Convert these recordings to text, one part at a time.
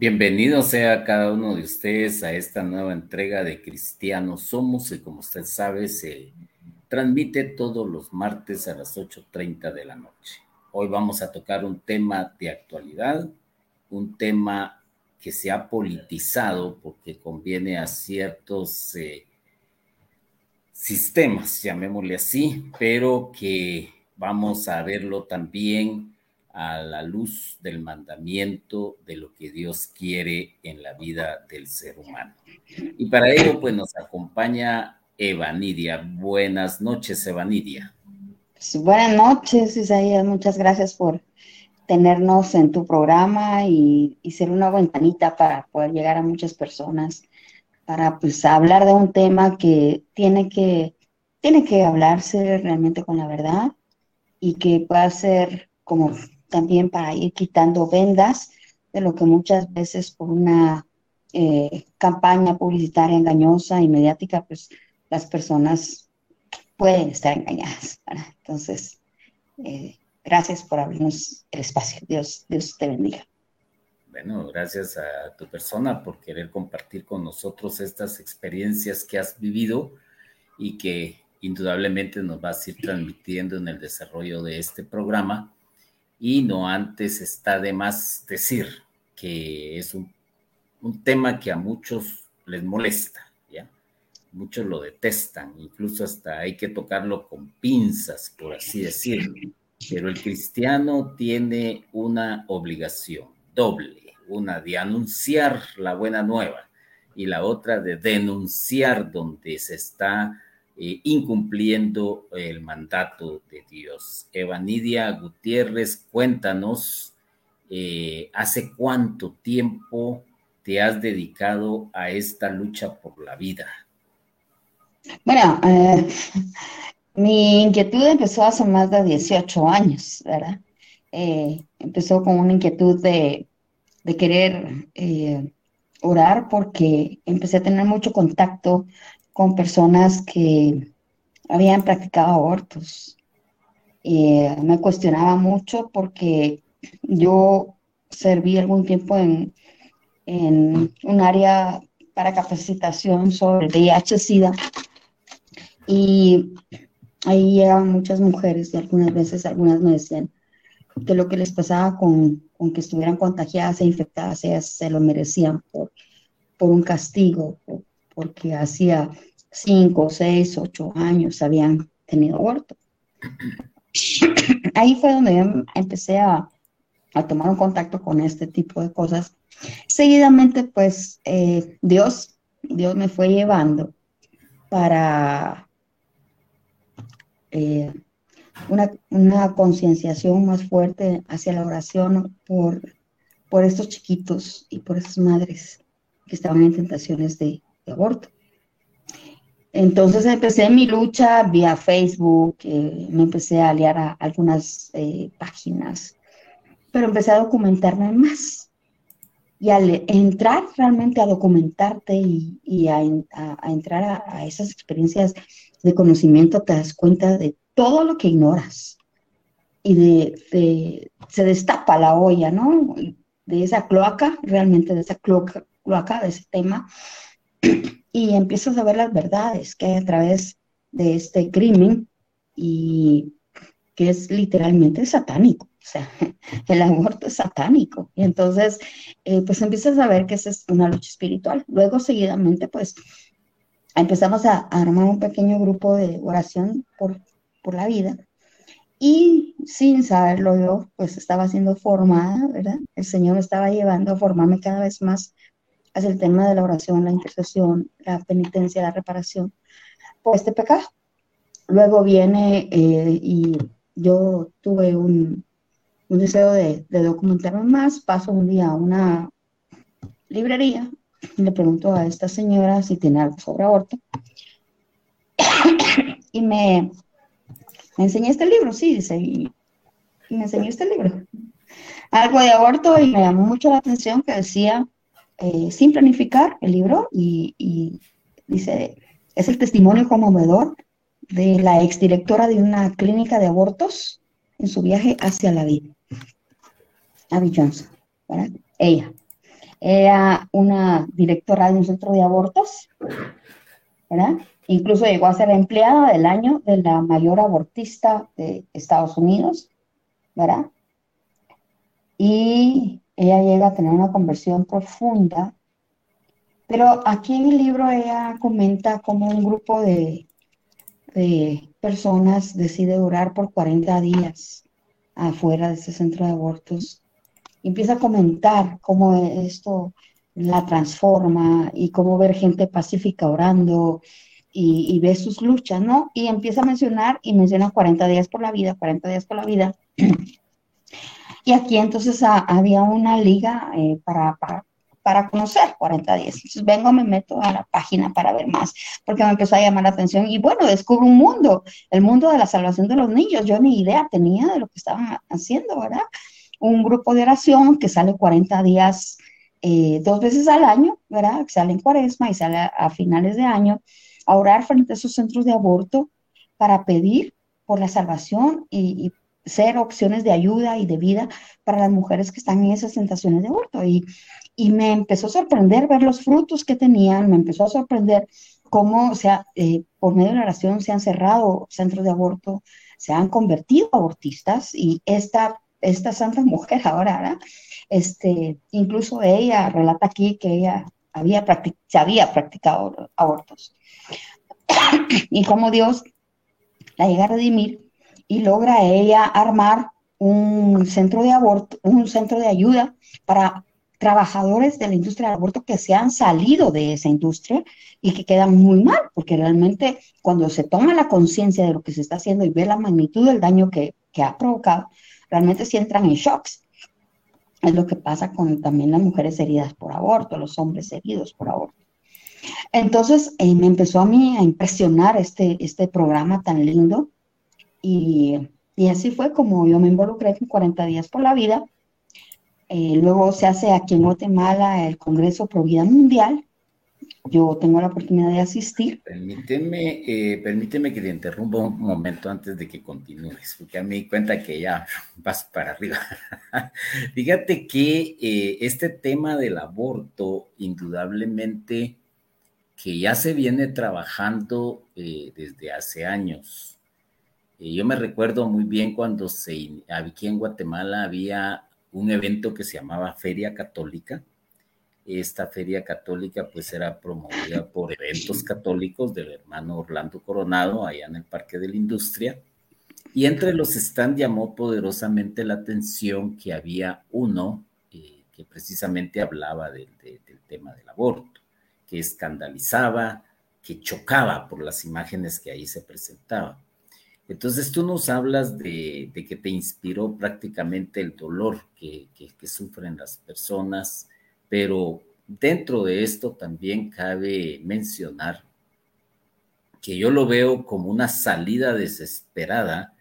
Bienvenido sea cada uno de ustedes a esta nueva entrega de Cristianos Somos, y como usted sabe, se transmite todos los martes a las 8.30 de la noche. Hoy vamos a tocar un tema de actualidad, un tema que se ha politizado porque conviene a ciertos eh, sistemas, llamémosle así, pero que vamos a verlo también a la luz del mandamiento de lo que Dios quiere en la vida del ser humano. Y para ello, pues nos acompaña Evanidia. Buenas noches, Evanidia. Pues, buenas noches, Isaías. Muchas gracias por tenernos en tu programa y, ser una ventanita para poder llegar a muchas personas, para pues hablar de un tema que tiene que, tiene que hablarse realmente con la verdad y que pueda ser como también para ir quitando vendas de lo que muchas veces por una eh, campaña publicitaria engañosa y mediática, pues las personas pueden estar engañadas. Entonces, eh, gracias por abrirnos el espacio. Dios, Dios te bendiga. Bueno, gracias a tu persona por querer compartir con nosotros estas experiencias que has vivido y que indudablemente nos vas a ir transmitiendo en el desarrollo de este programa y no antes está de más decir que es un, tema que a muchos les molesta, ¿ya? Muchos lo detestan, incluso hasta hay que tocarlo con pinzas, por así decirlo. Pero el cristiano tiene una obligación doble, una de anunciar la buena nueva y la otra de denunciar donde se está eh, incumpliendo el mandato de Dios. Evanidia Gutiérrez, cuéntanos, eh, ¿hace cuánto tiempo te has dedicado a esta lucha por la vida? Bueno, eh, mi inquietud empezó hace más de 18 años, ¿verdad? empezó con una inquietud de, de querer orar porque empecé a tener mucho contacto con personas que habían practicado abortos. me cuestionaba mucho porque yo serví algún tiempo en, en un área para capacitación sobre VIH-Sida y ahí llegaban muchas mujeres y algunas veces algunas me decían que lo que les pasaba con, con que estuvieran contagiadas e infectadas, ellas se lo merecían por, por un castigo, porque hacía cinco, seis, ocho años habían tenido aborto. Ahí fue donde empecé a, tomar un contacto con este tipo de cosas. Seguidamente, pues, eh, Dios, Dios me fue llevando para eh, una, una concienciación más fuerte hacia la oración por, por estos chiquitos y por esas madres que estaban en tentaciones de aborto. Entonces empecé mi lucha vía Facebook, eh, me empecé a aliar a algunas eh, páginas, pero empecé a documentarme más. Y al entrar realmente a documentarte y, a, entrar a, esas experiencias de conocimiento, te das cuenta de todo lo que ignoras. Y de, se destapa la olla, ¿no? De esa cloaca, realmente de esa cloaca, cloaca de ese tema y empiezas a ver las verdades que hay a través de este crimen y que es literalmente satánico. O sea, el aborto es satánico. Y entonces, eh, pues empiezas a ver que esa es una lucha espiritual. Luego, seguidamente, pues empezamos a, armar un pequeño grupo de oración por, por la vida. Y sin saberlo yo, pues estaba siendo formada, ¿verdad? El Señor me estaba llevando a formarme cada vez más hacia el tema de la oración, la intercesión, la penitencia, la reparación por este pecado. Luego viene eh, y yo tuve un, deseo de, documentarme más, paso un día a una librería y le pregunto a esta señora si tiene algo sobre aborto. y me, me enseñó este libro, sí, dice, y me enseñó este libro. Algo de aborto y me llamó mucho la atención que decía eh, sin planificar el libro y, dice, es el testimonio conmovedor de la exdirectora de una clínica de abortos en su viaje hacia la vida. Abby Johnson, Ella. Era una directora de un centro de abortos, ¿verdad? Incluso llegó a ser empleada del año de la mayor abortista de Estados Unidos, ¿verdad? Y ella llega a tener una conversión profunda. Pero aquí en el libro ella comenta cómo un grupo de, de personas decide orar por 40 días afuera de ese centro de abortos. Y empieza a comentar cómo esto la transforma y cómo ver gente pacífica orando y, y ve sus luchas, ¿no? Y empieza a mencionar y menciona 40 días por la vida, 40 días por la vida. Y aquí entonces había una liga eh, para, para, para, conocer 40 días. Entonces vengo, me meto a la página para ver más, porque me empezó a llamar la atención y bueno, descubro un mundo, el mundo de la salvación de los niños. Yo ni idea tenía de lo que estaban haciendo, ¿verdad? Un grupo de oración que sale 40 días eh, dos veces al año, ¿verdad? Que sale en cuaresma y sale a, finales de año, a orar frente a esos centros de aborto para pedir por la salvación y, y, ser opciones de ayuda y de vida para las mujeres que están en esas tentaciones de aborto. Y, y me empezó a sorprender ver los frutos que tenían, me empezó a sorprender cómo, o sea, eh, por medio de la oración se han cerrado centros de aborto, se han convertido abortistas y esta, esta santa mujer ahora, ¿verdad? Este, incluso ella relata aquí que ella había se había practicado abortos. y como Dios la llega a redimir y logra ella armar un centro de aborto, un centro de ayuda para trabajadores de la industria del aborto que se han salido de esa industria y que quedan muy mal, porque realmente cuando se toma la conciencia de lo que se está haciendo y ve la magnitud del daño que, que ha provocado, realmente sí entran en shocks es lo que pasa con también las mujeres heridas por aborto, los hombres heridos por aborto. Entonces eh, me empezó a mí a impresionar este, este programa tan lindo y, así fue como yo me involucré en 40 días por la vida. Eh, luego se hace aquí en Guatemala el Congreso Pro Vida Mundial yo tengo la oportunidad de asistir. Permíteme, eh, permíteme que te interrumpa un momento antes de que continúes, porque a mí cuenta que ya vas para arriba. Fíjate que eh, este tema del aborto, indudablemente, que ya se viene trabajando desde hace años. Yo me recuerdo muy bien cuando se, aquí en Guatemala había un evento que se llamaba Feria Católica, esta feria católica pues era promovida por eventos católicos del hermano Orlando Coronado allá en el Parque de la Industria. Y entre los stands llamó poderosamente la atención que había uno eh, que precisamente hablaba del tema del aborto, que escandalizaba, que chocaba por las imágenes que ahí se presentaban. Entonces tú nos hablas de, que te inspiró prácticamente el dolor que, sufren las personas, pero dentro de esto también cabe mencionar que yo lo veo como una salida desesperada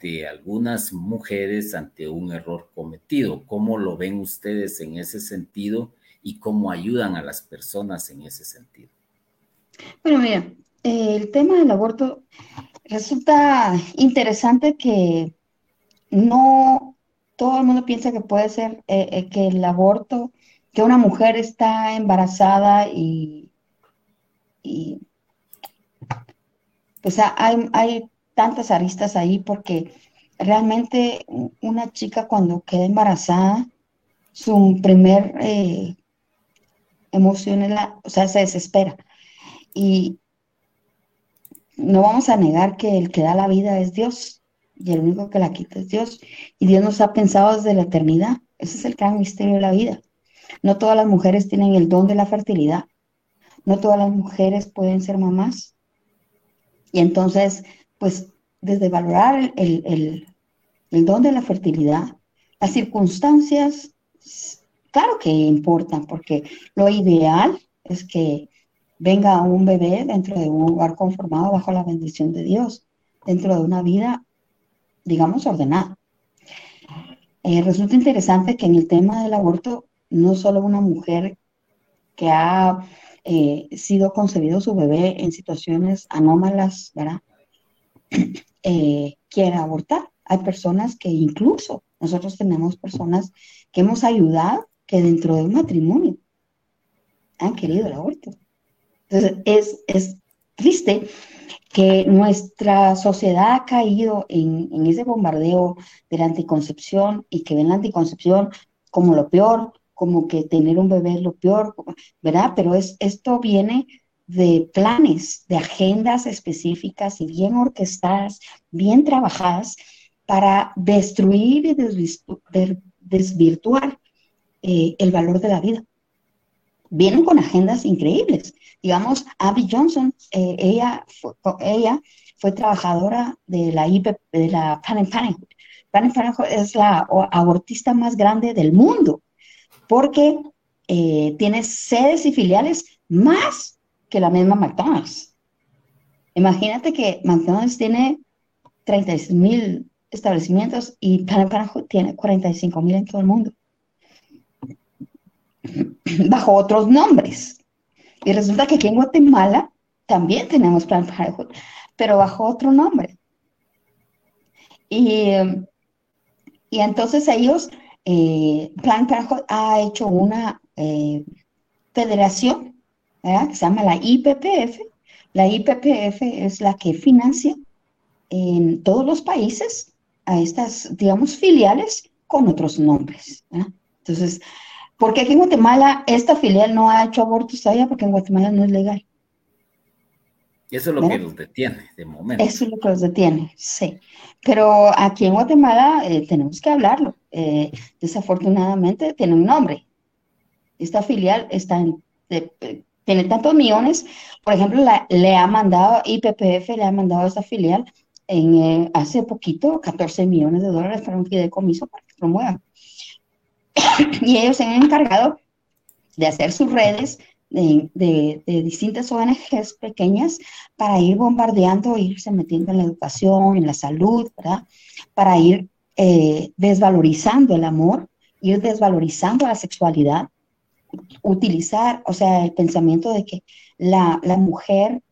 de algunas mujeres ante un error cometido. ¿Cómo lo ven ustedes en ese sentido y cómo ayudan a las personas en ese sentido? Bueno, mira, el tema del aborto resulta interesante que no todo el mundo piensa que puede ser eh, eh, que el aborto que una mujer está embarazada y, y pues hay, hay tantas aristas ahí porque realmente una chica cuando queda embarazada, su primer eh, emoción es la, o sea, se desespera. Y no vamos a negar que el que da la vida es Dios y el único que la quita es Dios. Y Dios nos ha pensado desde la eternidad. Ese es el gran misterio de la vida. No todas las mujeres tienen el don de la fertilidad. No todas las mujeres pueden ser mamás. Y entonces, pues, desde valorar el, don de la fertilidad, las circunstancias, claro que importan, porque lo ideal es que venga un bebé dentro de un hogar conformado bajo la bendición de Dios, dentro de una vida, digamos, ordenada. Eh, resulta interesante que en el tema del aborto no solo una mujer que ha eh, sido concebido su bebé en situaciones anómalas, ¿verdad? Eh, quiere abortar. Hay personas que incluso nosotros tenemos personas que hemos ayudado, que dentro de un matrimonio han querido el aborto. Entonces, es, es triste que nuestra sociedad ha caído en, en, ese bombardeo de la anticoncepción y que ven la anticoncepción como lo peor, como que tener un bebé es lo peor, ¿verdad? Pero es, esto viene de planes, de agendas específicas y bien orquestadas, bien trabajadas para destruir y desvirtuar eh, el valor de la vida. Vienen con agendas increíbles. Digamos, Abby Johnson, eh, ella, fue, ella fue trabajadora de la IP, de la Planned Parenthood. Planned Parenthood es la abortista más grande del mundo porque eh, tiene sedes y filiales más que la misma McDonald's. Imagínate que McDonald's tiene 36 mil establecimientos y Planned Parenthood tiene 45 mil en todo el mundo, bajo otros nombres. Y resulta que aquí en Guatemala también tenemos Planned Parenthood, pero bajo otro nombre. Y, y entonces ellos eh, Plan Parenthood ha hecho una eh, federación que se llama la IPPF. La IPPF es la que financia en todos los países a estas, digamos, filiales con otros nombres. Entonces, ¿por qué aquí en Guatemala esta filial no ha hecho abortos todavía? Porque en Guatemala no es legal. Eso es lo que los detiene de momento. Eso es lo que los detiene, sí. Pero aquí en Guatemala eh, tenemos que hablarlo. Eh, desafortunadamente tiene un nombre. Esta filial está en, tiene tantos millones. Por ejemplo, le ha mandado, IPPF le ha mandado a esta filial en, eh, hace poquito 14 millones de dólares para un fideicomiso para que promuevan. y ellos se han encargado de hacer sus redes de, distintas ONGs pequeñas para ir bombardeando, irse metiendo en la educación, en la salud. Para ir eh, desvalorizando el amor, ir desvalorizando la sexualidad, utilizar, o sea, el pensamiento de que la, la mujer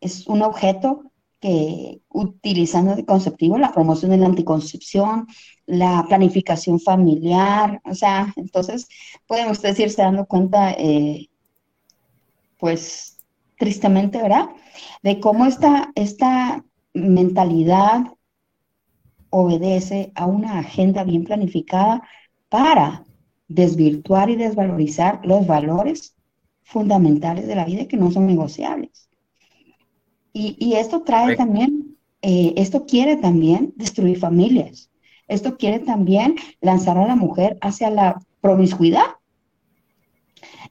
es un objeto que utilizando el conceptivo, la promoción de la anticoncepción, la planificación familiar, o sea, entonces pueden ustedes irse dando cuenta eh, pues tristemente, ¿verdad? De cómo esta, esta mentalidad obedece a una agenda bien planificada para desvirtuar y desvalorizar los valores fundamentales de la vida que no son negociables. Y, esto trae también, eh, esto quiere también destruir familias. Esto quiere también lanzar a la mujer hacia la promiscuidad.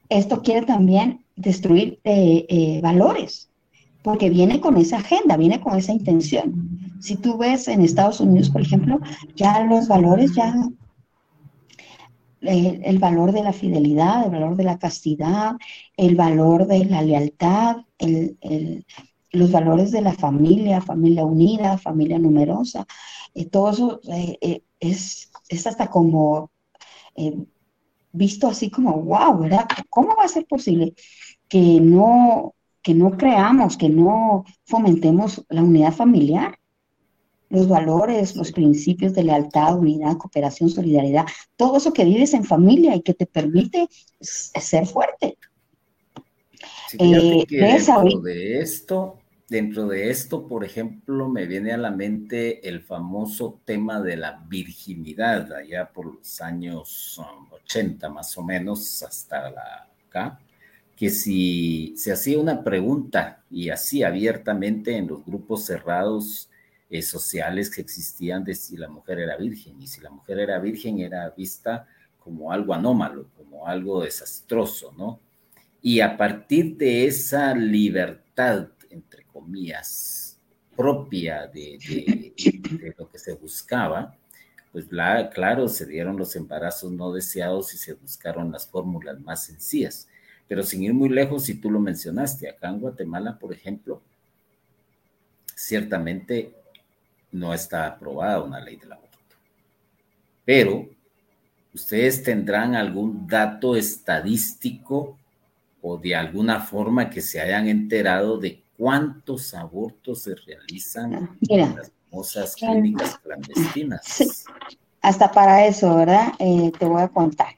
Esto quiere también destruir eh, eh, valores, porque viene con esa agenda, viene con esa intención. Si tú ves en Estados Unidos, por ejemplo, ya los valores, ya eh, el valor de la fidelidad, el valor de la castidad, el valor de la lealtad, los valores de la familia, familia unida, familia numerosa, todo eso es, es, hasta como visto así como, wow, ¿verdad? ¿Cómo va a ser posible que no, que no creamos, que no fomentemos la unidad familiar? Los valores, los principios de lealtad, unidad, cooperación, solidaridad, todo eso que vives en familia y que te permite ser fuerte. Eh, dentro de esto, Dentro de esto, por ejemplo, me viene a la mente el famoso tema de la virginidad, allá por los años 80 um, más o menos, hasta la acá, que si se hacía una pregunta y así abiertamente en los grupos cerrados eh, sociales que existían de si la mujer era virgen, y si la mujer era virgen era vista como algo anómalo, como algo desastroso, ¿no? Y a partir de esa libertad entre comillas, propia de, lo que se buscaba, pues la, claro, se dieron los embarazos no deseados y se buscaron las fórmulas más sencillas. Pero sin ir muy lejos, si tú lo mencionaste, acá en Guatemala, por ejemplo, ciertamente no está aprobada una ley del aborto. Pero ustedes tendrán algún dato estadístico o de alguna forma que se hayan enterado de cuántos abortos se realizan ah, en las famosas clínicas clandestinas. Hasta para eso, ¿verdad? Eh, te voy a contar.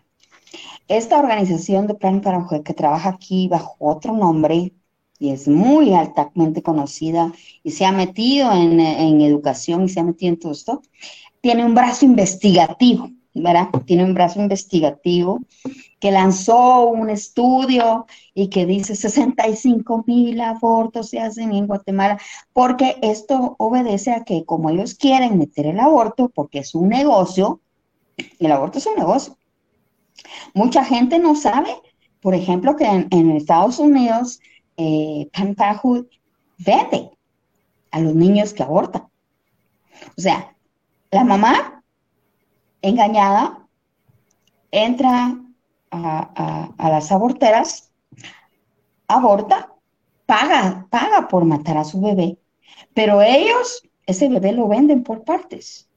esta organización de Plan para Mujer que trabaja aquí bajo otro nombre y es muy altamente conocida y se ha metido en, en educación y se ha metido en todo esto, tiene un brazo investigativo, ¿verdad? Tiene un brazo investigativo que lanzó un estudio y que dice 65 mil abortos se hacen en Guatemala, porque esto obedece a que como ellos quieren meter el aborto, porque es un negocio, el aborto es un negocio. Mucha gente no sabe, por ejemplo, que en, Estados Unidos eh, vende a los niños que abortan. O sea, la mamá engañada entra a, las aborteras, aborta, paga, paga por matar a su bebé, pero ellos ese bebé lo venden por partes.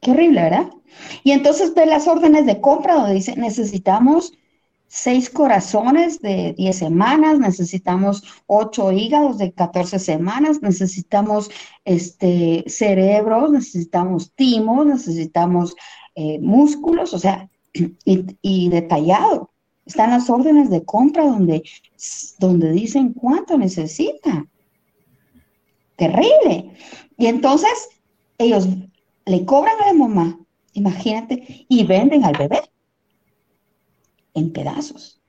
Qué horrible, ¿verdad? Y entonces ve las órdenes de compra donde dice, necesitamos seis corazones de 10 semanas, necesitamos ocho hígados de 14 semanas, necesitamos este, cerebros, necesitamos timos, necesitamos eh, músculos, o sea, y, detallado. Están las órdenes de compra donde, donde dicen cuánto necesita. Terrible. Y entonces ellos le cobran a la mamá, imagínate, y venden al bebé en pedazos.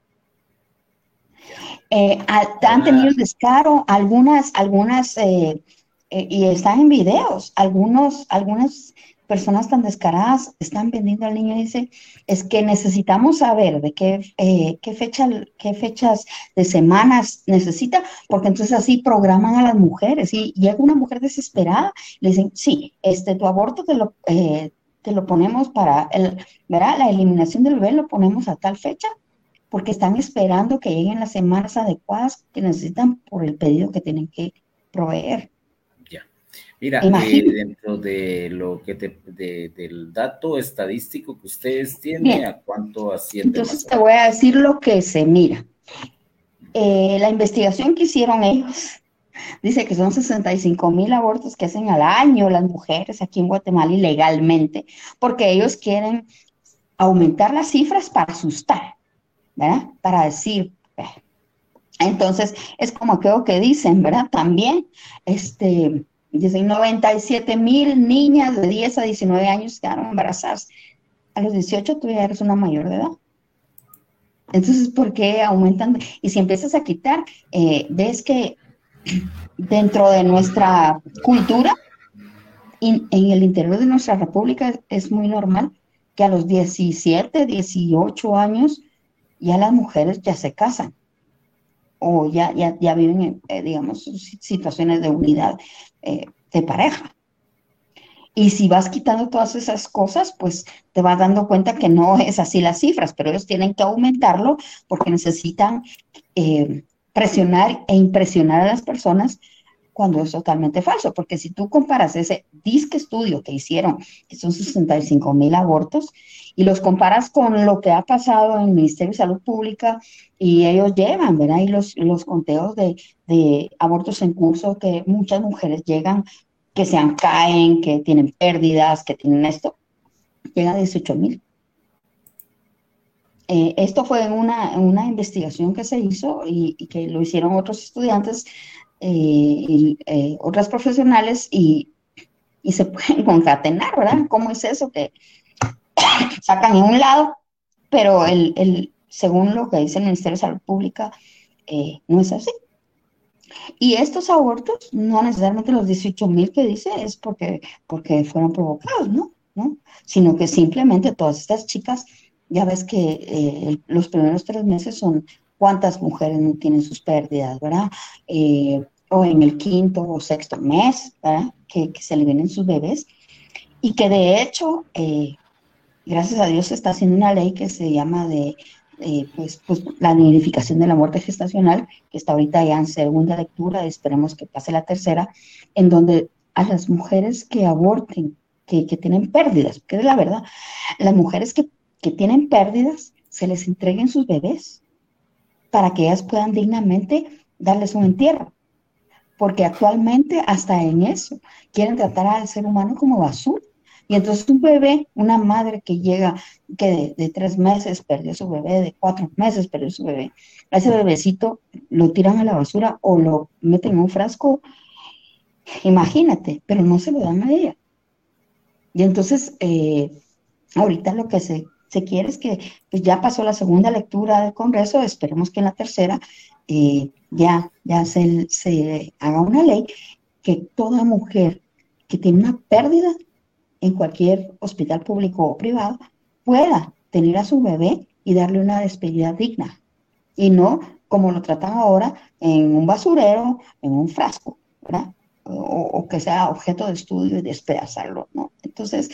Eh, han tenido descaro algunas, algunas, eh, eh, y están en videos, algunos, algunas personas tan descaradas están vendiendo al niño y dice, es que necesitamos saber de qué, qué, fecha, qué fechas de semanas necesita, porque entonces así programan a las mujeres y llega una mujer desesperada, le dicen, sí, este, tu aborto te lo, te lo ponemos para, el, ¿verdad? La eliminación del bebé lo ponemos a tal fecha, porque están esperando que lleguen las semanas adecuadas que necesitan por el pedido que tienen que proveer. Mira, eh, dentro de lo que te, del dato estadístico que ustedes tienen, ¿a cuánto asciende? Entonces te voy a decir lo que se mira. Eh, la investigación que hicieron ellos Dice que son 65 mil abortos que hacen al año las mujeres aquí en Guatemala ilegalmente, porque ellos quieren aumentar las cifras para asustar, ¿verdad? Para decir, entonces es como creo que dicen, ¿verdad? También, este, dicen 97 mil niñas de 10 a 19 años quedaron embarazadas. A los 18 tú ya eres una mayor de edad. Entonces, ¿por qué aumentan? Y si empiezas a quitar, eh, ves que dentro de nuestra cultura, en el interior de nuestra república es muy normal que a los 17, 18 años ya las mujeres ya se casan o ya, ya, viven, en, eh, digamos, situaciones de unidad eh, de pareja. Y si vas quitando todas esas cosas, pues te vas dando cuenta que no es así las cifras, pero ellos tienen que aumentarlo porque necesitan eh, presionar e impresionar a las personas cuando es totalmente falso, porque si tú comparas ese disque estudio que hicieron, que son 65 mil abortos, y los comparas con lo que ha pasado en el Ministerio de Salud Pública, y ellos llevan, ¿verdad? Y los, los conteos de, de abortos en curso que muchas mujeres llegan, que se caen, que tienen pérdidas, que tienen esto, llega a 18 mil. Eh, esto fue una, una, investigación que se hizo y, que lo hicieron otros estudiantes eh, y eh, otras profesionales y, y, se pueden concatenar, ¿verdad? ¿Cómo es eso? Que sacan en un lado, pero el, el, según lo que dice el Ministerio de Salud Pública, no es así. Y estos abortos, no necesariamente los 18 mil que dice, es porque, porque fueron provocados, ¿no? ¿no? Sino que simplemente todas estas chicas ya ves que eh, los primeros tres meses son cuántas mujeres no tienen sus pérdidas, ¿verdad? Eh, o en el quinto o sexto mes, ¿verdad? Que, se le vienen sus bebés. Y que de hecho, eh, gracias a Dios se está haciendo una ley que se llama de pues, pues, la nidificación de la muerte gestacional, que está ahorita ya en segunda lectura, esperemos que pase la tercera, en donde a las mujeres que aborten, que, que tienen pérdidas, que es la verdad, las mujeres que que tienen pérdidas, se les entreguen sus bebés para que ellas puedan dignamente darles un entierro. Porque actualmente hasta en eso quieren tratar al ser humano como basura. Y entonces un bebé, una madre que llega, que de, tres meses perdió su bebé, de cuatro meses perdió su bebé, a ese bebecito lo tiran a la basura o lo meten en un frasco, imagínate, pero no se lo dan a ella. Y entonces, eh, ahorita lo que se, se, quiere es que pues ya pasó la segunda lectura del Congreso, esperemos que en la tercera eh, ya, ya se, se haga una ley que toda mujer que tiene una pérdida en cualquier hospital público o privado pueda tener a su bebé y darle una despedida digna. Y no como lo tratan ahora en un basurero, en un frasco, ¿verdad? O, que sea objeto de estudio y despedazarlo, ¿no? Entonces,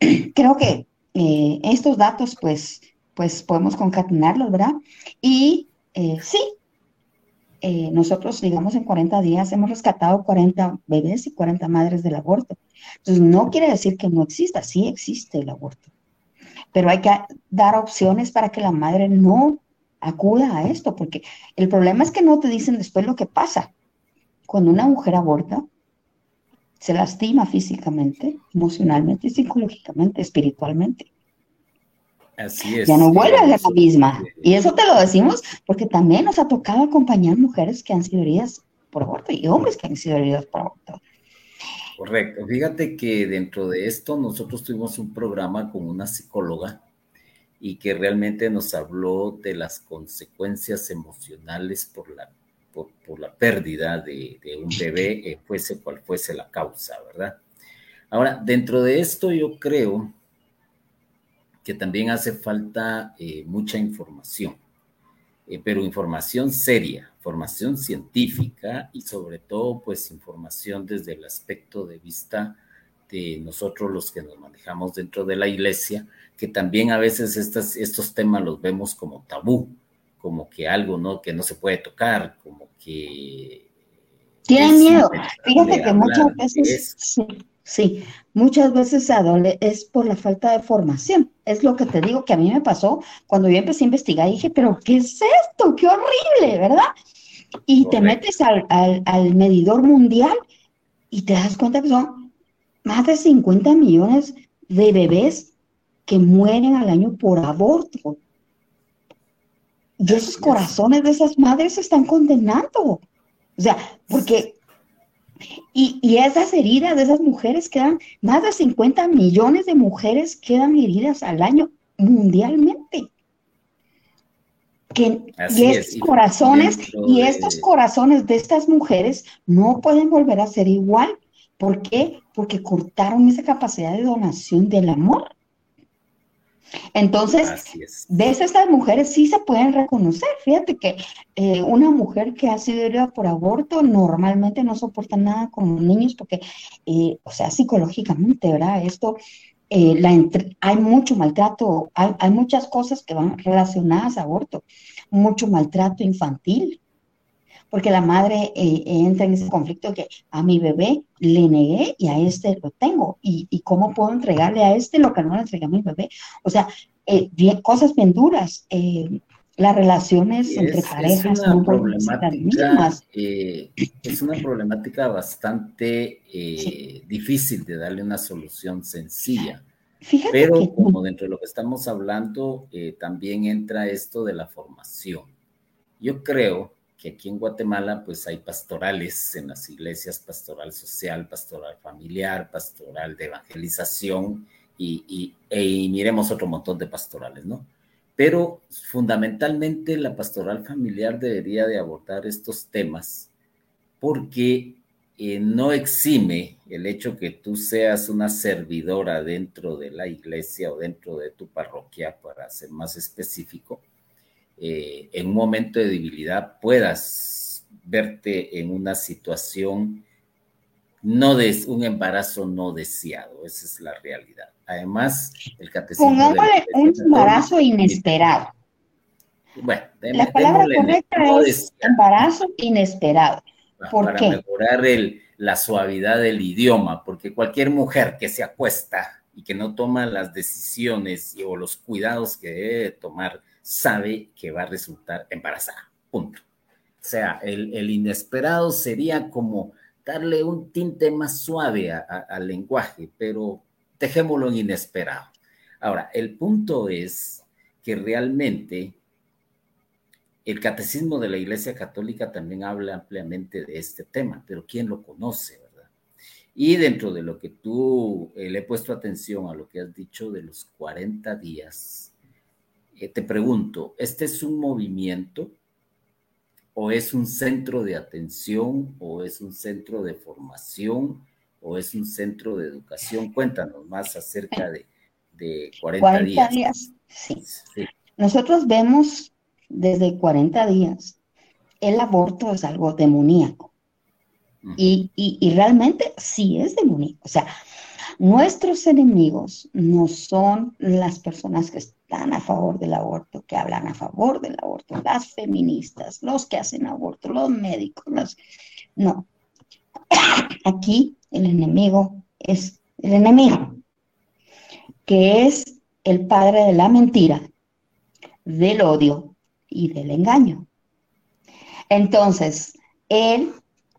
creo que eh, estos datos, pues, pues podemos concatenarlos, ¿verdad? Y eh, sí, eh, nosotros, digamos, en 40 días hemos rescatado 40 bebés y 40 madres del aborto. Entonces, no quiere decir que no exista, sí existe el aborto, pero hay que dar opciones para que la madre no acuda a esto, porque el problema es que no te dicen después lo que pasa. Cuando una mujer aborta, se lastima físicamente, emocionalmente, psicológicamente, espiritualmente. Así es. Ya no vuelve a ser la misma. Y eso te lo decimos porque también nos ha tocado acompañar mujeres que han sido heridas por aborto y hombres que han sido heridos por aborto. Correcto. Fíjate que dentro de esto nosotros tuvimos un programa con una psicóloga y que realmente nos habló de las consecuencias emocionales por la, por, la pérdida de, de un bebé, eh, fuese cual fuese la causa, ¿verdad? Ahora, dentro de esto yo creo que también hace falta eh, mucha información, eh, pero información seria, formación científica y sobre todo pues información desde el aspecto de vista de nosotros los que nos manejamos dentro de la iglesia, que también a veces estas, estos temas los vemos como tabú, como que algo ¿no? que no se puede tocar, como que... Tienen miedo. Fíjate que muchas veces... Sí, muchas veces se es por la falta de formación. Es lo que te digo que a mí me pasó cuando yo empecé a investigar. Dije, pero ¿qué es esto? ¡Qué horrible! ¿Verdad? Y te metes al, al, medidor mundial y te das cuenta que son más de 50 millones de bebés que mueren al año por aborto. Y esos corazones de esas madres se están condenando. O sea, porque y, esas heridas de esas mujeres quedan, más de 50 millones de mujeres quedan heridas al año mundialmente. Que, y estos corazones, y estos corazones de estas mujeres no pueden volver a ser igual. ¿Por qué? Porque cortaron esa capacidad de donación del amor. Entonces, ves estas mujeres sí se pueden reconocer. Fíjate que eh, una mujer que ha sido herida por aborto normalmente no soporta nada con los niños porque, eh, o sea, psicológicamente, ¿verdad? Esto, eh, la hay mucho maltrato, hay, hay, muchas cosas que van relacionadas a aborto, mucho maltrato infantil, porque la madre eh, entra en ese conflicto que a mi bebé le negué y a este lo tengo, y, cómo puedo entregarle a este lo que no le entregué a mi bebé. O sea, eh, cosas bien duras. Eh, las relaciones entre parejas son problemática, es una problemática bastante difícil de darle una solución sencilla. Pero como dentro de lo que estamos hablando, también entra esto de la formación. Yo creo que aquí en Guatemala pues hay pastorales en las iglesias, pastoral social, pastoral familiar, pastoral de evangelización y, y, miremos otro montón de pastorales, ¿no? Pero fundamentalmente la pastoral familiar debería de abordar estos temas porque eh, no exime el hecho que tú seas una servidora dentro de la iglesia o dentro de tu parroquia, para ser más específico, eh, en un momento de debilidad puedas verte en una situación no de un embarazo no deseado, esa es la realidad. Además, el catecismo... Pongámosle un embarazo inesperado. Bueno, la palabra correcta es embarazo inesperado. ¿Por para mejorar el, la suavidad del idioma, porque cualquier mujer que se acuesta y que no toma las decisiones o los cuidados que debe tomar sabe que va a resultar embarazada. Punto. O sea, el, inesperado sería como darle un tinte más suave al lenguaje, pero dejémoslo en inesperado. Ahora, el punto es que realmente el catecismo de la Iglesia Católica también habla ampliamente de este tema, pero ¿quién lo conoce, verdad? Y dentro de lo que tú eh, le he puesto atención a lo que has dicho de los 40 días, eh, te pregunto, ¿este es un movimiento o es un centro de atención o es un centro de formación o es un centro de educación? Cuéntanos más acerca de, de 40, días. sí. Nosotros vemos desde 40 días el aborto es algo demoníaco. Y, y, realmente sí es demoníaco. O sea, nuestros enemigos no son las personas que están a favor del aborto, que hablan a favor del aborto, las feministas, los que hacen aborto, los médicos, los... No. Aquí el enemigo es el enemigo, que es el padre de la mentira, del odio y del engaño. Entonces, él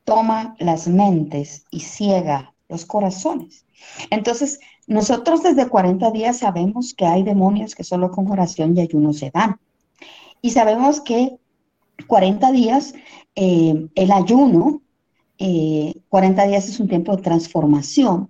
toma las mentes y ciega los corazones. Entonces, nosotros desde 40 días sabemos que hay demonios que solo con oración y ayuno se van. Y sabemos que 40 días, eh, el ayuno, 40 eh, días es un tiempo de transformación.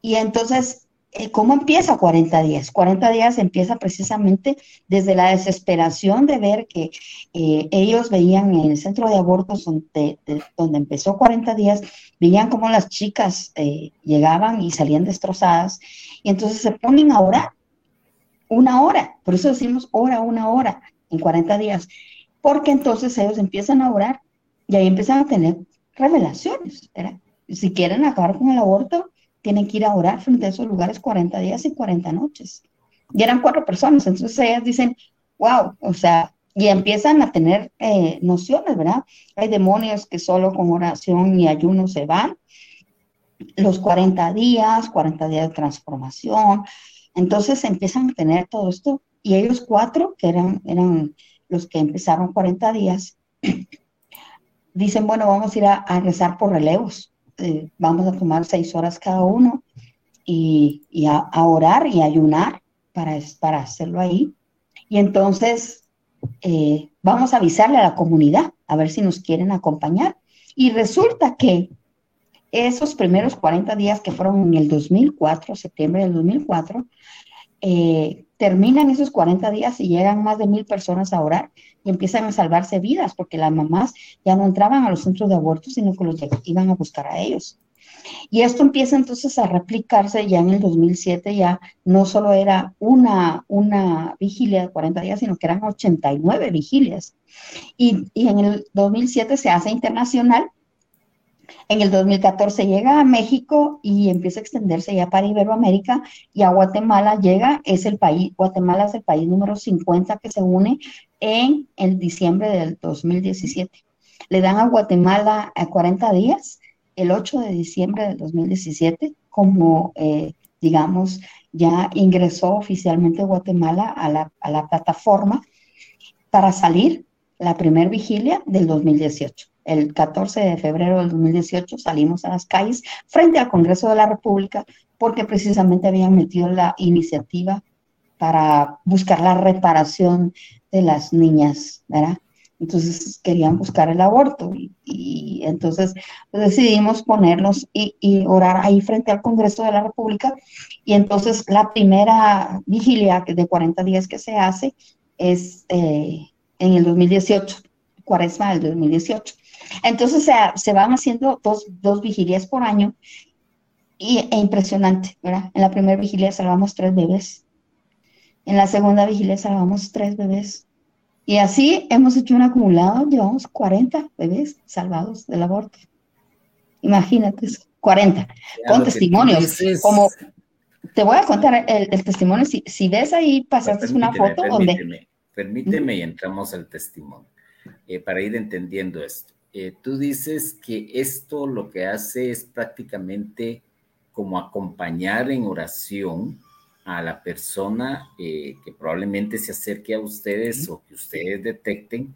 Y entonces ¿Cómo empieza 40 días? 40 días empieza precisamente desde la desesperación de ver que eh, ellos veían en el centro de abortos donde, donde, empezó 40 días, veían cómo las chicas eh, llegaban y salían destrozadas y entonces se ponen a orar una hora, por eso decimos hora, una hora en 40 días, porque entonces ellos empiezan a orar y ahí empiezan a tener revelaciones. Si quieren acabar con el aborto, tienen que ir a orar frente a esos lugares 40 días y 40 noches. Y eran cuatro personas, entonces ellas dicen, wow, o sea, y empiezan a tener eh, nociones, ¿verdad? Hay demonios que solo con oración y ayuno se van. Los 40 días, 40 días de transformación. Entonces empiezan a tener todo esto. Y ellos cuatro, que eran, eran los que empezaron 40 días, dicen, bueno, vamos a ir a rezar por relevos. Eh, vamos a tomar seis horas cada uno y, a, orar y ayunar para, para hacerlo ahí. Y entonces eh, vamos a avisarle a la comunidad a ver si nos quieren acompañar. Y resulta que esos primeros 40 días que fueron en el 2004, septiembre del 2004, eh, terminan esos 40 días y llegan más de mil personas a orar y empiezan a salvarse vidas porque las mamás ya no entraban a los centros de aborto, sino que los iban a buscar a ellos. Y esto empieza entonces a replicarse ya en el 2007, ya no solo era una, una vigilia de 40 días, sino que eran 89 vigilias. Y, y en el 2007 se hace internacional en el 2014 llega a México y empieza a extenderse ya para Iberoamérica y a Guatemala llega, es el país, Guatemala es el país número 50 que se une en el diciembre del 2017. Le dan a Guatemala a 40 días, el 8 de diciembre del 2017, como, eh, digamos, ya ingresó oficialmente Guatemala a la, a la plataforma para salir la primer vigilia del 2018 el 14 de febrero del 2018 salimos a las calles frente al Congreso de la República porque precisamente habían metido la iniciativa para buscar la reparación de las niñas, ¿verdad? Entonces querían buscar el aborto y, entonces decidimos ponernos y, orar ahí frente al Congreso de la República. Y entonces la primera vigilia de 40 días que se hace es eh, en el 2018, cuaresma del 2018. Entonces se van haciendo dos, dos vigilias por año y, e impresionante, ¿verdad? En la primera vigilia salvamos tres bebés. En la segunda vigilia salvamos tres bebés. Y así hemos hecho un acumulado, llevamos 40 bebés salvados del aborto. Imagínate, 40, con testimonios. Como te voy a contar el, testimonio, si, ves ahí, pasaste una foto donde... Permíteme y entramos al testimonio, eh, para ir entendiendo esto. Eh, tú dices que esto lo que hace es prácticamente como acompañar en oración a la persona eh, que probablemente se acerque a ustedes o que ustedes detecten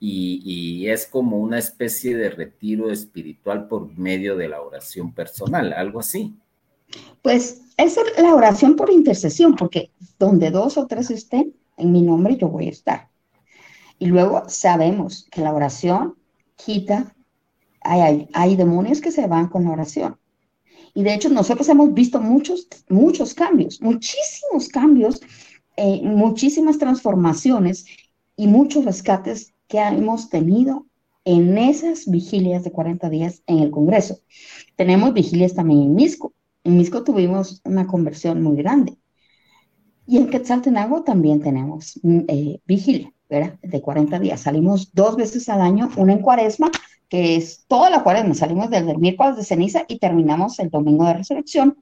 y, y, es como una especie de retiro espiritual por medio de la oración personal, algo así. Pues es la oración por intercesión, porque donde dos o tres estén en mi nombre, yo voy a estar. Y luego sabemos que la oración quita, hay, hay, demonios que se van con la oración. Y de hecho nosotros hemos visto muchos, muchos cambios, muchísimos cambios, eh, muchísimas transformaciones y muchos rescates que hemos tenido en esas vigilias de 40 días en el Congreso. Tenemos vigilias también en Misco. En Misco tuvimos una conversión muy grande. Y en Quetzaltenango también tenemos mm, eh, vigilia. De 40 días. Salimos dos veces al año, una en cuaresma, que es toda la cuaresma. Salimos desde el miércoles de ceniza y terminamos el domingo de resurrección.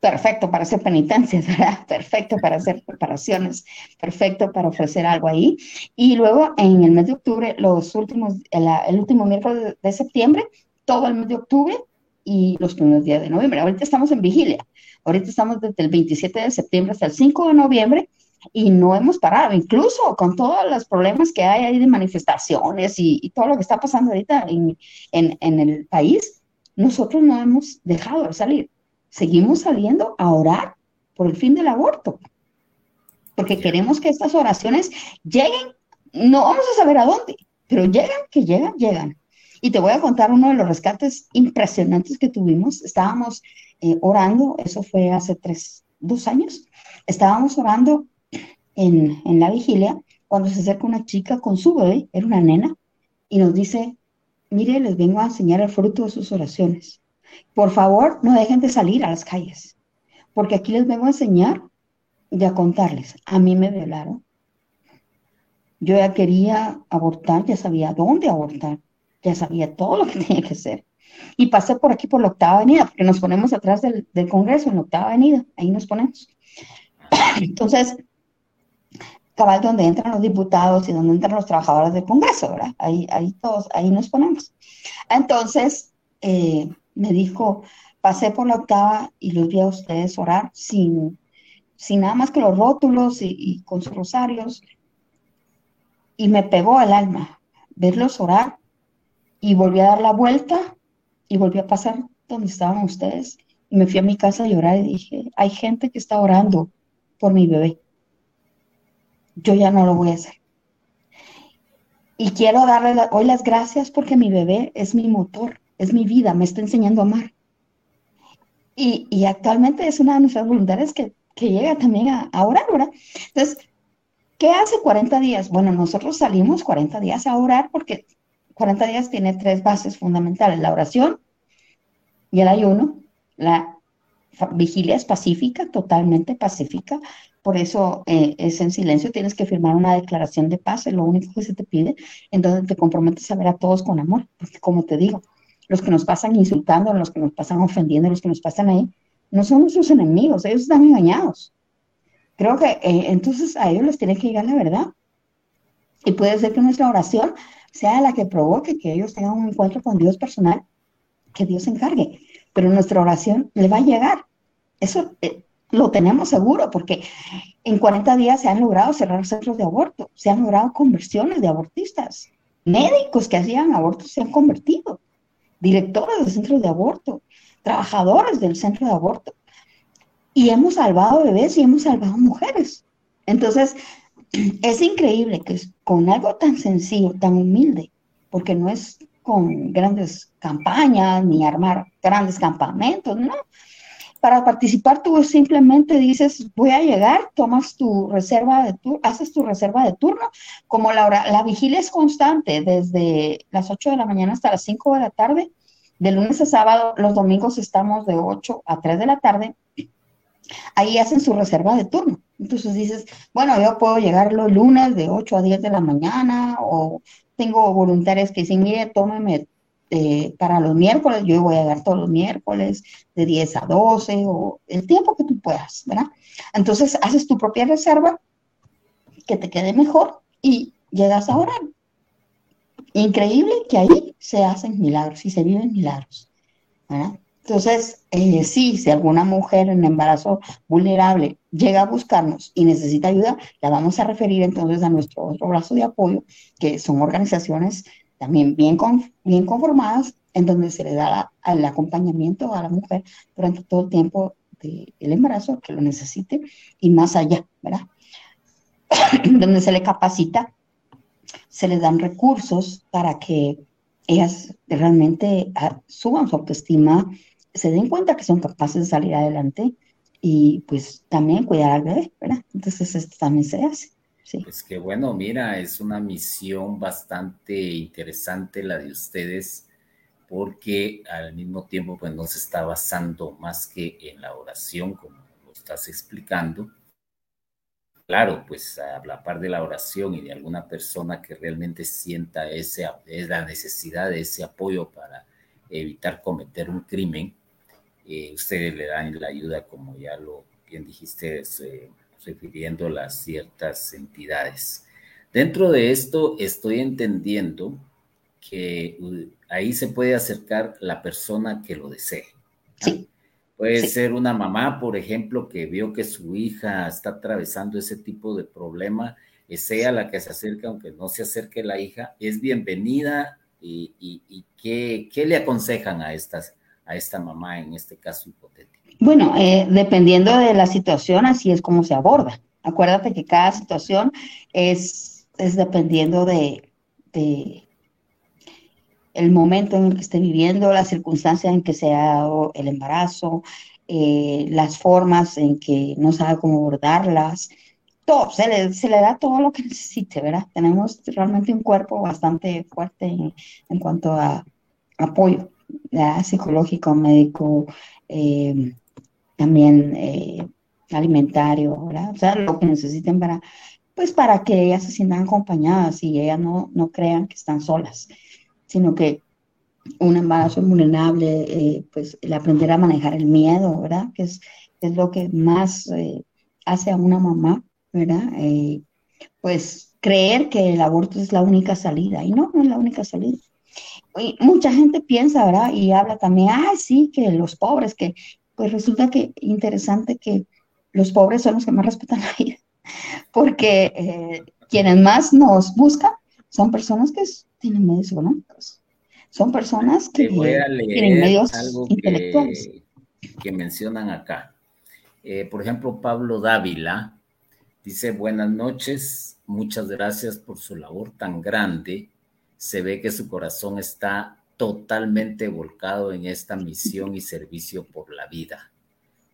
Perfecto para hacer penitencias, ¿verdad? Perfecto para hacer preparaciones, perfecto para ofrecer algo ahí. Y luego en el mes de octubre, los últimos, el, último miércoles de septiembre, todo el mes de octubre y los primeros días de noviembre. Ahorita estamos en vigilia. Ahorita estamos desde el 27 de septiembre hasta el 5 de noviembre y no hemos parado, incluso con todos los problemas que hay ahí de manifestaciones y, todo lo que está pasando ahorita en, en, el país, nosotros no hemos dejado de salir. Seguimos saliendo a orar por el fin del aborto, porque queremos que estas oraciones lleguen, no vamos a saber a dónde, pero llegan, que llegan, llegan. Y te voy a contar uno de los rescates impresionantes que tuvimos. Estábamos eh, orando, eso fue hace tres, dos años, estábamos orando en, la vigilia cuando se acerca una chica con su bebé, era una nena, y nos dice, mire, les vengo a enseñar el fruto de sus oraciones. Por favor, no dejen de salir a las calles, porque aquí les vengo a enseñar y a contarles. A mí me violaron. Yo ya quería abortar, ya sabía dónde abortar, ya sabía todo lo que tenía que hacer. Y pasé por aquí, por la octava avenida, porque nos ponemos atrás del, del Congreso, en la octava avenida, ahí nos ponemos. Entonces, cabal donde entran los diputados y donde entran los trabajadores del Congreso, ¿verdad? Ahí, ahí todos, ahí nos ponemos. Entonces, eh, me dijo, pasé por la octava y los vi a ustedes orar sin, sin nada más que los rótulos y, con sus rosarios. Y me pegó al alma verlos orar y volví a dar la vuelta y volví a pasar donde estaban ustedes. Y me fui a mi casa a llorar y dije, hay gente que está orando por mi bebé yo ya no lo voy a hacer. Y quiero darle hoy las gracias porque mi bebé es mi motor, es mi vida, me está enseñando a amar. Y, actualmente es una de nuestras voluntarias que, llega también a, a, orar, ¿verdad? Entonces, ¿qué hace 40 días? Bueno, nosotros salimos 40 días a orar porque 40 días tiene tres bases fundamentales, la oración y el ayuno, la vigilia es pacífica, totalmente pacífica, por eso eh, es en silencio, tienes que firmar una declaración de paz, es lo único que se te pide, en donde te comprometes a ver a todos con amor, porque como te digo, los que nos pasan insultando, los que nos pasan ofendiendo, los que nos pasan ahí, no son nuestros enemigos, ellos están engañados. Creo que eh, entonces a ellos les tiene que llegar la verdad. Y puede ser que nuestra oración sea la que provoque que ellos tengan un encuentro con Dios personal, que Dios se encargue. Pero nuestra oración le va a llegar. Eso, eh, lo tenemos seguro porque en 40 días se han logrado cerrar centros de aborto, se han logrado conversiones de abortistas, médicos que hacían abortos se han convertido, directores de centros de aborto, trabajadores del centro de aborto. Y hemos salvado bebés y hemos salvado mujeres. Entonces, es increíble que con algo tan sencillo, tan humilde, porque no es con grandes campañas ni armar grandes campamentos, no, para participar tú simplemente dices, voy a llegar, tomas tu reserva de turno, haces tu reserva de turno, como la, la vigilia es constante desde las 8 de la mañana hasta las 5 de la tarde, de lunes a sábado, los domingos estamos de 8 a 3 de la tarde, ahí hacen su reserva de turno. Entonces dices, bueno, yo puedo llegar los lunes de 8 a 10 de la mañana o tengo voluntarios que dicen, mire, tómeme este, para los miércoles, yo voy a dar todos los miércoles de 10 a 12 o el tiempo que tú puedas, ¿verdad? Entonces haces tu propia reserva que te quede mejor y llegas a orar. Increíble que ahí se hacen milagros y se viven milagros, ¿verdad? Entonces, eh, sí, si alguna mujer en embarazo vulnerable llega a buscarnos y necesita ayuda, la vamos a referir entonces a nuestro otro brazo de apoyo, que son organizaciones también bien, bien conformadas en donde se le da el acompañamiento a la mujer durante todo el tiempo del embarazo que lo necesite y más allá, ¿verdad? donde se le capacita, se le dan recursos para que ellas realmente ah, suban su autoestima, se den cuenta que son capaces de salir adelante y pues también cuidar al bebé, ¿verdad? Entonces esto también se hace. Sí. Pues que bueno, mira, es una misión bastante interesante la de ustedes porque al mismo tiempo pues no se está basando más que en la oración como lo estás explicando. Claro, pues a la par de la oración y de alguna persona que realmente sienta ese, la necesidad de ese apoyo para evitar cometer un crimen, eh, ustedes le dan la ayuda, como ya lo bien dijiste, eh, refiriendo a las ciertas entidades. Dentro de esto estoy entendiendo que uh, ahí se puede acercar la persona que lo desee. Sí. Puede ser una mamá, por ejemplo, que vio que su hija está atravesando ese tipo de problema, es ella la que se acerca, aunque no se acerque la hija, es bienvenida y, y, ¿qué, ¿qué, le aconsejan a, estas, a esta mamá en este caso hipotético? Bueno, eh, dependiendo de la situación, así es como se aborda. Acuérdate que cada situación es, dependiendo de, el momento en el que esté viviendo, la circunstancia en que se ha dado el embarazo, eh, las formas en que no sabe cómo abordarlas, todo, se le, se le da todo lo que necesite, ¿verdad? Tenemos realmente un cuerpo bastante fuerte en, en cuanto a apoyo psicológico, médico, eh, también eh, alimentario, ¿verdad? O sea, lo que necesiten para, pues para que ellas se sientan acompañadas y ellas no, no crean que están solas, sino que un embarazo vulnerable, eh, pues el aprender a manejar el miedo, ¿verdad? Que es, es lo que más eh, hace a una mamá, ¿verdad? pues creer que el aborto es la única salida y no, no es la única salida. Y mucha gente piensa, ¿verdad? Y habla también, ah, sí, que los pobres, que pues resulta que interesante que los pobres son los que más respetan la vida, porque eh, quienes más nos buscan son personas que tienen medios económicos, son personas que tienen medios intelectuales. Que, mencionan acá. Eh, por ejemplo, Pablo Dávila dice, buenas noches, muchas gracias por su labor tan grande. Se ve que su corazón está totalmente volcado en esta misión y servicio por la vida.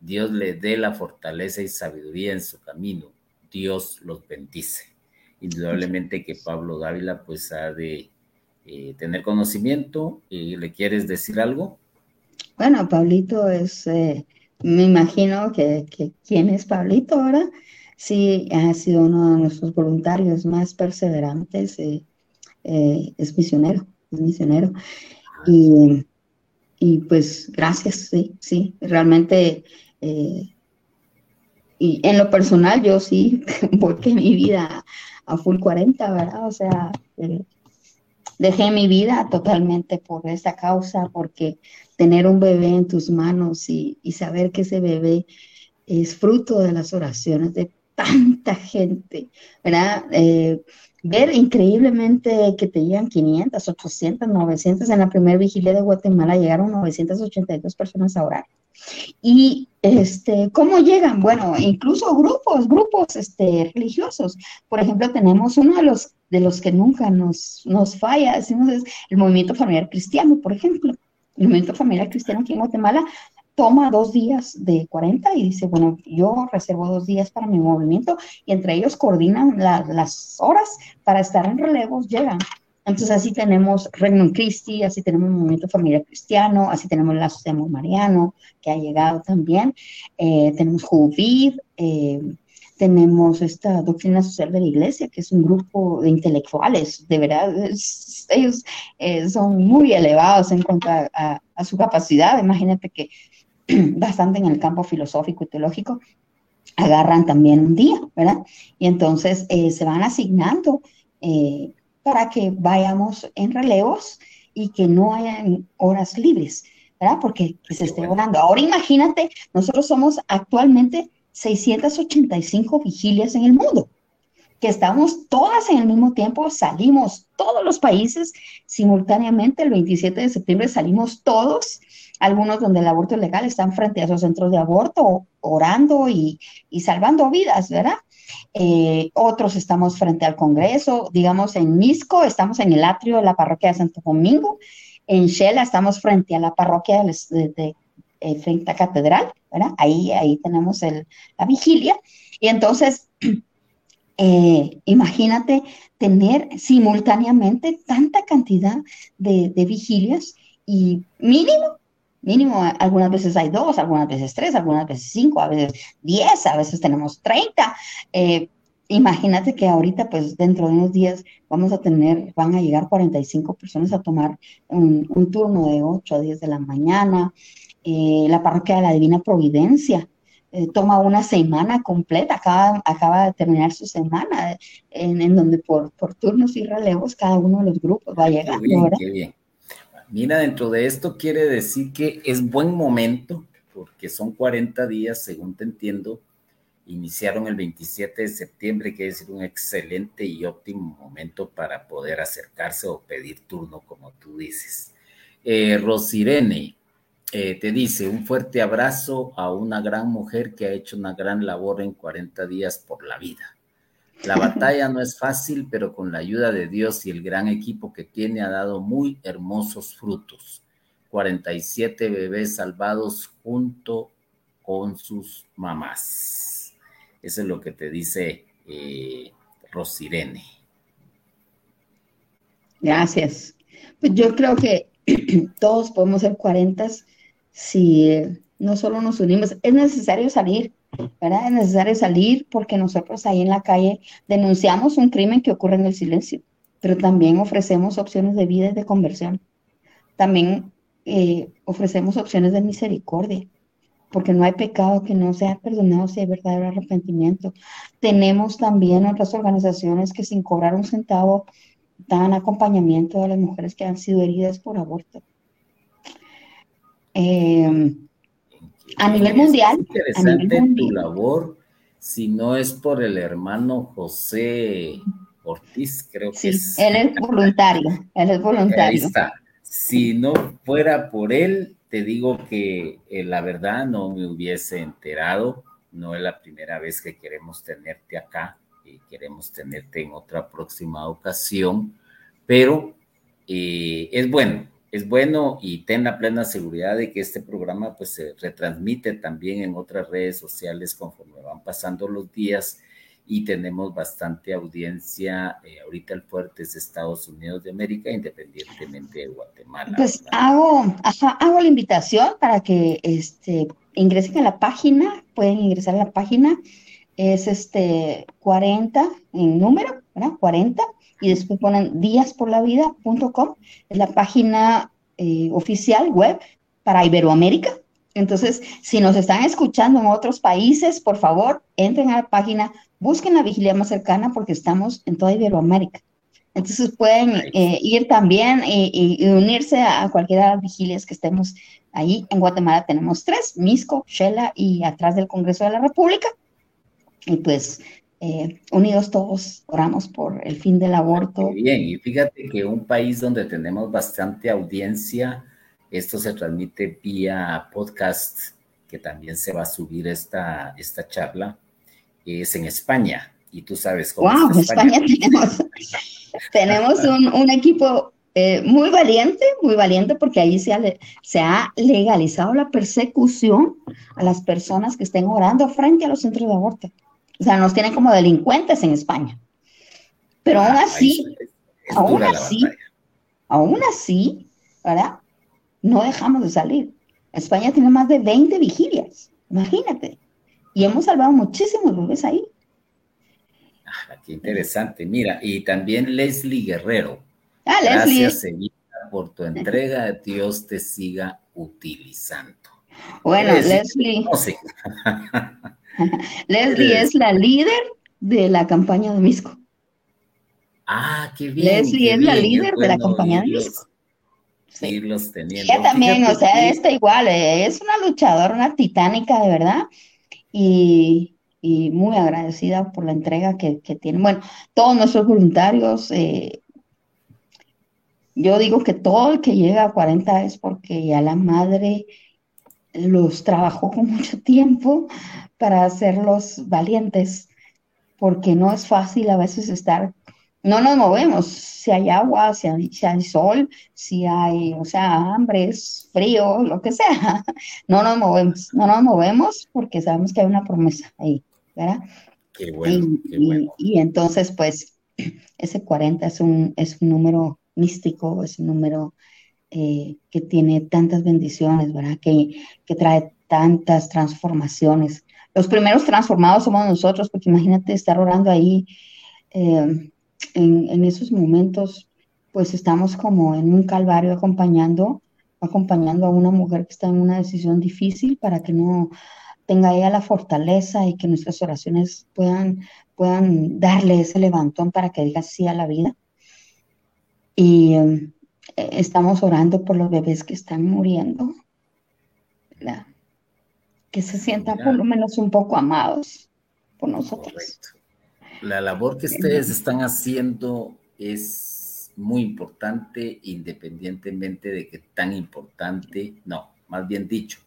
Dios le dé la fortaleza y sabiduría en su camino. Dios los bendice. Indudablemente que Pablo Dávila pues ha de eh, tener conocimiento. y ¿Le quieres decir algo? Bueno, Pablito es, eh, me imagino que, quién es Pablito ahora. Sí, ha sido uno de nuestros voluntarios más perseverantes. Eh, es misionero, es misionero. Y, y pues gracias, sí, sí, realmente. Eh, y en lo personal, yo sí porque mi vida a full 40, ¿verdad? O sea, eh, dejé mi vida totalmente por esa causa, porque tener un bebé en tus manos y, y saber que ese bebé es fruto de las oraciones de tanta gente, ¿verdad? Eh, ver increíblemente que te llegan 500, 800, 900. En la primera vigilia de Guatemala llegaron 982 personas a orar. Y este, ¿cómo llegan? Bueno, incluso grupos, grupos este, religiosos. Por ejemplo, tenemos uno de los, de los que nunca nos, nos falla, decimos, es el movimiento familiar cristiano, por ejemplo. El movimiento familiar cristiano aquí en Guatemala toma dos días de 40 y dice, bueno, yo reservo dos días para mi movimiento y entre ellos coordinan las horas para estar en relevos, llegan. Entonces así tenemos Regnum Christi, así tenemos Movimiento Familiar Cristiano, así tenemos la Sociedad Mariano, que ha llegado también, eh, tenemos Juvid, eh, tenemos esta doctrina social de la iglesia, que es un grupo de intelectuales, de verdad, ellos eh, son muy elevados en cuanto a, su capacidad. Imagínate que bastante en el campo filosófico y teológico, agarran también un día, ¿verdad? Y entonces eh, se van asignando eh, para que vayamos en relevos y que no hayan horas libres, ¿verdad? Porque se esté orando. Ahora imagínate, nosotros somos actualmente 685 vigilias en el mundo. Que estamos todas en el mismo tiempo, salimos todos los países simultáneamente, el 27 de septiembre salimos todos, algunos donde el aborto es legal están frente a esos centros de aborto, orando y, salvando vidas, ¿verdad? Eh, otros estamos frente al Congreso, digamos en Misco, estamos en el atrio de la parroquia de Santo Domingo, en Shela estamos frente a la parroquia de, eh, frente a Catedral, ¿verdad? Ahí, ahí tenemos la vigilia. Y entonces, eh, imagínate tener simultáneamente tanta cantidad de, vigilias y mínimo, mínimo, algunas veces hay dos, algunas veces tres, algunas veces cinco, a veces diez, a veces tenemos treinta. Eh, imagínate que ahorita, pues dentro de unos días vamos a tener, van a llegar 45 personas a tomar un, turno de 8 a 10 de la mañana. Eh, la parroquia de la Divina Providencia eh, toma una semana completa, acaba, acaba de terminar su semana, en, donde por, por, turnos y relevos cada uno de los grupos va a llegar. Qué bien, Mira, dentro de esto quiere decir que es buen momento, porque son 40 días, según te entiendo, iniciaron el 27 de septiembre, que es un excelente y óptimo momento para poder acercarse o pedir turno, como tú dices. Eh, Rosirene, eh, te dice un fuerte abrazo a una gran mujer que ha hecho una gran labor en 40 días por la vida. La batalla no es fácil, pero con la ayuda de Dios y el gran equipo que tiene ha dado muy hermosos frutos. 47 bebés salvados junto con sus mamás. Eso es lo que te dice eh, Rosirene. Gracias. Pues yo creo que todos podemos ser 40 si no solo nos unimos, es necesario salir, ¿verdad? Es necesario salir porque nosotros ahí en la calle denunciamos un crimen que ocurre en el silencio, pero también ofrecemos opciones de vida y de conversión. También eh, ofrecemos opciones de misericordia, porque no hay pecado que no sea perdonado si hay verdadero arrepentimiento. Tenemos también otras organizaciones que sin cobrar un centavo dan acompañamiento a las mujeres que han sido heridas por aborto. Eh, a nivel mundial. interesante tu labor, si no es por el hermano José Ortiz, creo que Él es voluntario, él es voluntario. Ahí está. Si no fuera por él, te digo que eh, la verdad no me hubiese enterado. No es la primera vez que queremos tenerte acá y queremos tenerte en otra próxima ocasión, pero eh, es bueno es bueno y ten la plena seguridad de que este programa pues se retransmite también en otras redes sociales conforme van pasando los días y tenemos bastante audiencia. Eh, ahorita el fuerte es Estados Unidos de América, independientemente de Guatemala. Pues hago, hago la invitación para que este, ingresen a la página, pueden ingresar a la página, es este 40 en número, ¿verdad? 40 y después ponen díasporlavida.com, es la página eh, oficial web para Iberoamérica. Entonces, si nos están escuchando en otros países, por favor, entren a la página, busquen la vigilia más cercana porque estamos en toda Iberoamérica. Entonces pueden eh, ir también y, unirse a, cualquiera de las vigilias que estemos ahí. En Guatemala tenemos tres, Misco, Shela y atrás del Congreso de la República. Y pues eh, unidos todos oramos por el fin del aborto. Bien, y fíjate que un país donde tenemos bastante audiencia, esto se transmite vía podcast, que también se va a subir esta, esta charla, es en España. Y tú sabes cómo. Wow, en España, tenemos, tenemos un, equipo eh, muy valiente, muy valiente, porque ahí se ha, se ha legalizado la persecución a las personas que estén orando frente a los centros de aborto. O sea, nos tienen como delincuentes en España. Pero aún ah, así, aún así, aún así, ¿verdad? No dejamos de salir. España tiene más de 20 vigilias, imagínate. Y hemos salvado muchísimos bebés ahí. Ah, qué interesante. Mira, y también Leslie Guerrero. Ah, Gracias, Leslie. por tu entrega. Dios te siga utilizando. Bueno, Leslie. Leslie es la líder de la campaña de Misco. Ah, qué bien. Leslie es la líder de la campaña de Misco. Sí. teniendo. Ella también, o sea, está igual, eh, es una luchadora, una titánica de verdad. Y, y muy agradecida por la entrega que, que tienen. Bueno, todos nuestros voluntarios, eh, yo digo que todo el que llega a 40 es porque ya la madre los trabajó con mucho tiempo para hacerlos valientes, porque no es fácil a veces estar, no nos movemos, si hay agua, si hay, si hay sol, si hay, o sea, hambre, frío, lo que sea, no nos movemos, no nos movemos porque sabemos que hay una promesa ahí, ¿verdad? Qué bueno, y, qué bueno. Y, y, entonces, pues, ese 40 es un, es un número místico, es un número eh, que tiene tantas bendiciones, ¿verdad? Que, que trae tantas transformaciones. Los primeros transformados somos nosotros, porque imagínate estar orando ahí eh, en, en, esos momentos, pues estamos como en un calvario acompañando, acompañando a una mujer que está en una decisión difícil para que no tenga ella la fortaleza y que nuestras oraciones puedan, puedan darle ese levantón para que diga sí a la vida. Y um, estamos orando por los bebés que están muriendo. ¿verdad? Que se sientan por lo menos un poco amados por nosotros. Correcto. La labor que ustedes están haciendo es muy importante, independientemente de que tan importante, no, más bien dicho,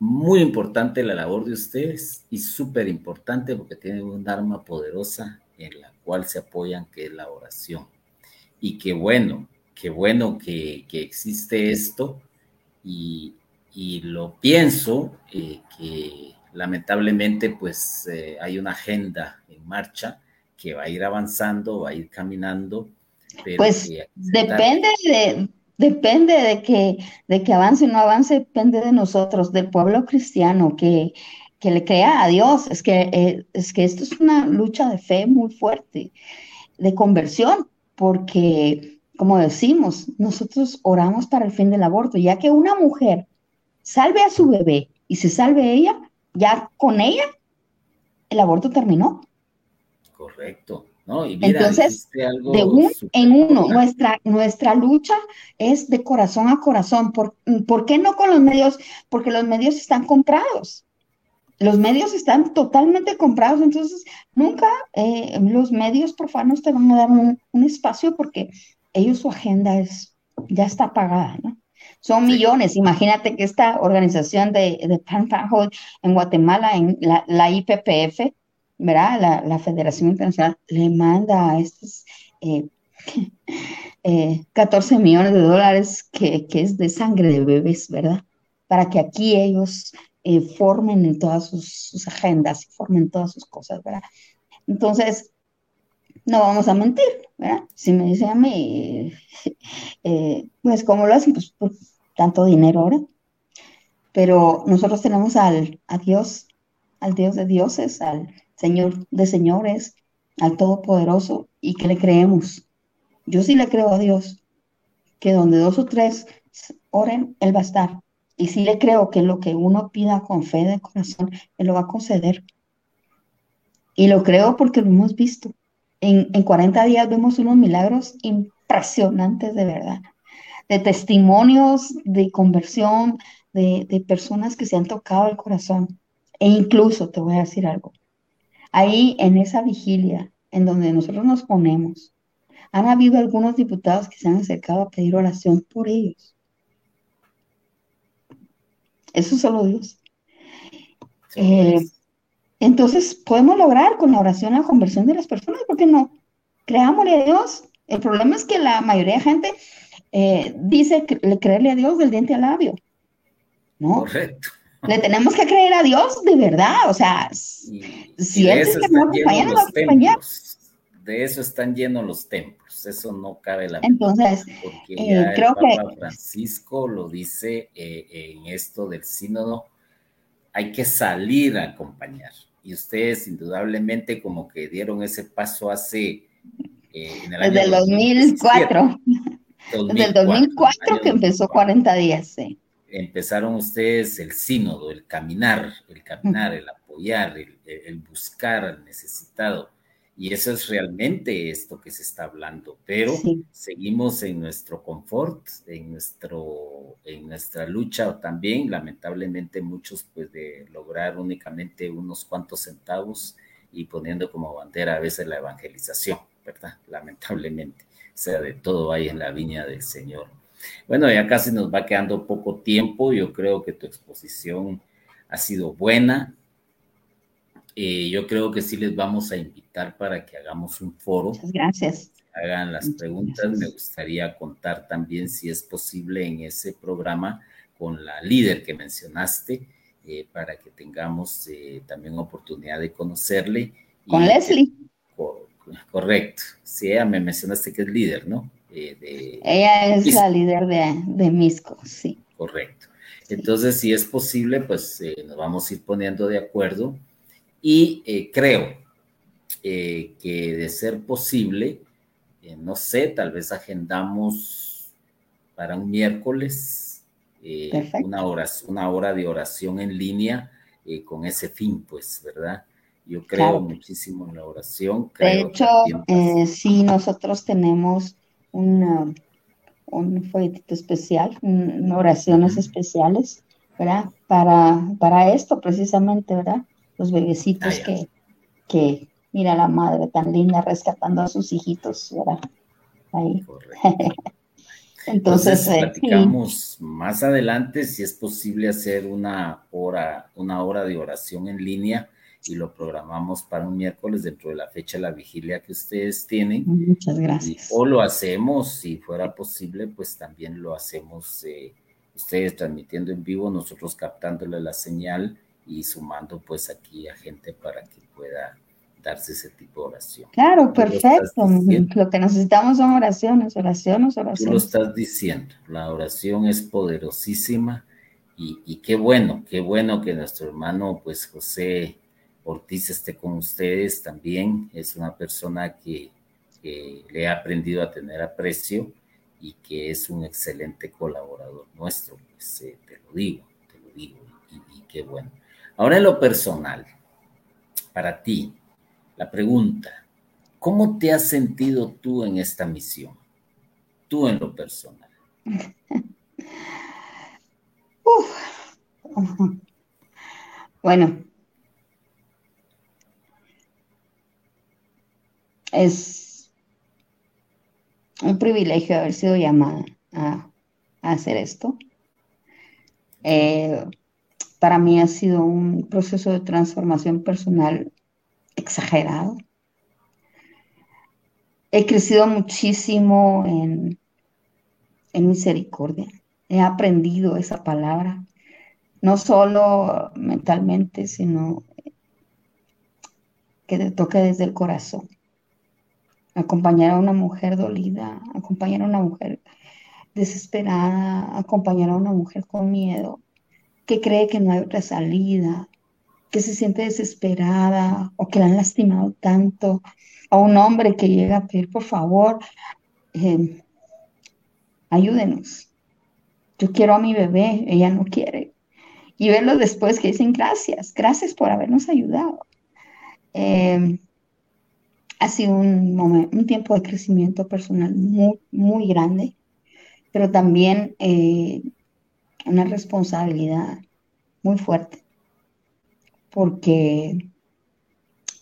muy importante la labor de ustedes y súper importante porque tienen un arma poderosa en la cual se apoyan, que es la oración. Y qué bueno, qué bueno que, que existe esto y, y lo pienso eh, que lamentablemente pues eh, hay una agenda en marcha que va a ir avanzando, va a ir caminando. Pero pues depende de, depende de que, de que avance o no avance, depende de nosotros, del pueblo cristiano, que, que le crea a Dios. Es que, eh, es que esto es una lucha de fe muy fuerte, de conversión, porque, como decimos, nosotros oramos para el fin del aborto, ya que una mujer salve a su bebé y se salve ella, ya con ella el aborto terminó. Correcto. ¿no? Y mira, Entonces, de un en uno, nuestra, nuestra lucha es de corazón a corazón. ¿Por, ¿Por qué no con los medios? Porque los medios están comprados. Los medios están totalmente comprados, entonces nunca eh, los medios profanos te van a dar un, un, espacio porque ellos su agenda es, ya está pagada, ¿no? Son sí. millones. Imagínate que esta organización de, de Pan en Guatemala, en la, la IPPF, ¿verdad? La, la, Federación Internacional le manda a estos eh, eh, 14 millones de dólares que, que, es de sangre de bebés, ¿verdad? Para que aquí ellos eh, formen en todas sus, sus, agendas, formen todas sus cosas, ¿verdad? Entonces, no vamos a mentir, ¿verdad? Si me dicen a mí, eh, pues, ¿cómo lo hacen? Pues por tanto dinero ahora. Pero nosotros tenemos al, a Dios, al Dios de dioses, al Señor de señores, al Todopoderoso, y que le creemos. Yo sí le creo a Dios, que donde dos o tres oren, Él va a estar. Y sí le creo que lo que uno pida con fe de corazón, Él lo va a conceder. Y lo creo porque lo hemos visto. En, en 40 días vemos unos milagros impresionantes de verdad, de testimonios de conversión, de, de personas que se han tocado el corazón. E incluso, te voy a decir algo, ahí en esa vigilia en donde nosotros nos ponemos, han habido algunos diputados que se han acercado a pedir oración por ellos. Eso solo Dios. Eh, entonces, podemos lograr con la oración la conversión de las personas, ¿por qué no? Creámosle a Dios. El problema es que la mayoría de gente eh, dice que le creerle a Dios del diente al labio. ¿No? Correcto. Le tenemos que creer a Dios de verdad, o sea, y, si y Él es que no acompaña, no va a acompañar. De eso están llenos los templos, eso no cabe la Entonces, porque eh, ya creo el Papa que Francisco lo dice eh, en esto del sínodo, hay que salir a acompañar. Y ustedes indudablemente como que dieron ese paso hace... Eh, en el Desde el 2004. 2004. Desde el 2004 que empezó 40 días, sí empezaron ustedes el sínodo, el caminar, el caminar, el apoyar, el, el buscar al necesitado. Y eso es realmente esto que se está hablando, pero seguimos en nuestro confort, en, nuestro, en nuestra lucha también, lamentablemente muchos pues de lograr únicamente unos cuantos centavos y poniendo como bandera a veces la evangelización, ¿verdad? Lamentablemente, o sea, de todo hay en la viña del Señor. Bueno, ya casi nos va quedando poco tiempo, yo creo que tu exposición ha sido buena, eh, yo creo que sí les vamos a invitar para que hagamos un foro. Muchas gracias. Hagan las preguntas. Me gustaría contar también si es posible en ese programa con la líder que mencionaste, eh, para que tengamos eh, también oportunidad de conocerle. Con Leslie. correcto. Sí, ella me mencionaste que es líder, ¿no? ella es la líder de, de Misco, sí. Correcto. Entonces, si es posible, pues nos vamos a ir poniendo de acuerdo y eh, creo eh, que de ser posible, eh, no sé, tal vez agendamos para un miércoles una, hora, una hora de oración en línea con ese fin, pues, ¿verdad? Yo creo muchísimo en la oración. de hecho, sí, nosotros tenemos una, un folletito especial, oraciones especiales, ¿verdad? Para, para esto precisamente, ¿verdad? Los bebecitos ah, que, que, mira la madre tan linda rescatando a sus hijitos, ¿verdad? Ahí. Entonces, eh, platicamos más adelante si es posible hacer una hora, una hora de oración en línea y lo programamos para un miércoles dentro de la fecha de la vigilia que ustedes tienen. Muchas gracias. o lo hacemos, si fuera posible, pues también lo hacemos eh, ustedes transmitiendo en vivo, nosotros captándole la señal y sumando pues aquí a gente para que pueda darse ese tipo de oración. Claro, perfecto. Lo, que necesitamos son oraciones, oraciones, oraciones. Tú lo estás diciendo, la oración es poderosísima y, y, qué bueno, qué bueno que nuestro hermano pues José Ortiz esté con ustedes también. Es una persona que, le ha aprendido a tener aprecio y que es un excelente colaborador nuestro, pues eh, te lo digo, te lo digo y qué bueno. Ahora en lo personal, para ti, la pregunta, ¿cómo te has sentido tú en esta misión? Tú en lo personal. Bueno, es un privilegio haber sido llamada a, hacer esto. Eh, para mí ha sido un proceso de transformación personal exagerado. He crecido muchísimo en, en misericordia. He aprendido esa palabra, no solo mentalmente, sino que te toque desde el corazón. Acompañar a una mujer dolida, acompañar a una mujer desesperada, acompañar a una mujer con miedo, que cree que no hay otra salida, que se siente desesperada o que la han lastimado tanto, a un hombre que llega a pedir, por favor, eh, ayúdenos. Yo quiero a mi bebé, ella no quiere. Y verlo después que dicen gracias, gracias por habernos ayudado. Eh, ha sido un, momento, un tiempo de crecimiento personal muy, muy grande, pero también eh, una responsabilidad muy fuerte, porque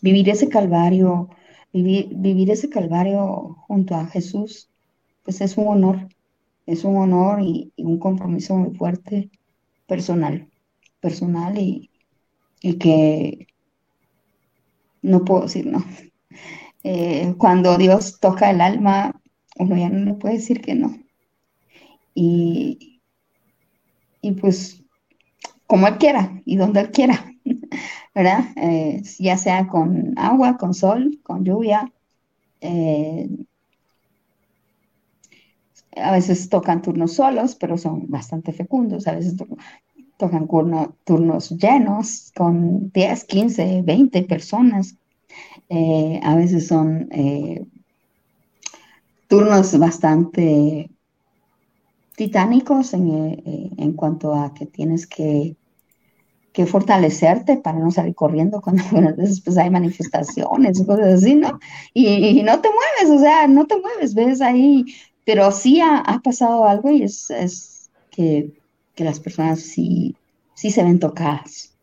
vivir ese calvario, vivir, ese calvario junto a Jesús, pues es un honor, es un honor y, un compromiso muy fuerte personal, personal y, que no puedo decir no. Eh, cuando Dios toca el alma, uno ya no le puede decir que no. Y, y pues como Él quiera y donde Él quiera, ¿verdad? Eh, ya sea con agua, con sol, con lluvia. Eh, a veces tocan turnos solos, pero son bastante fecundos. A veces tocan turnos llenos con 10, 15, 20 personas. Eh, a veces son turnos bastante titánicos en, eh, en, cuanto a que tienes que que fortalecerte para no salir corriendo cuando algunas veces pues hay manifestaciones y cosas así, ¿no? Y, no te mueves, o sea, no te mueves, ves ahí, pero sí ha, pasado algo y es, es que, que, las personas sí, sí se ven tocadas.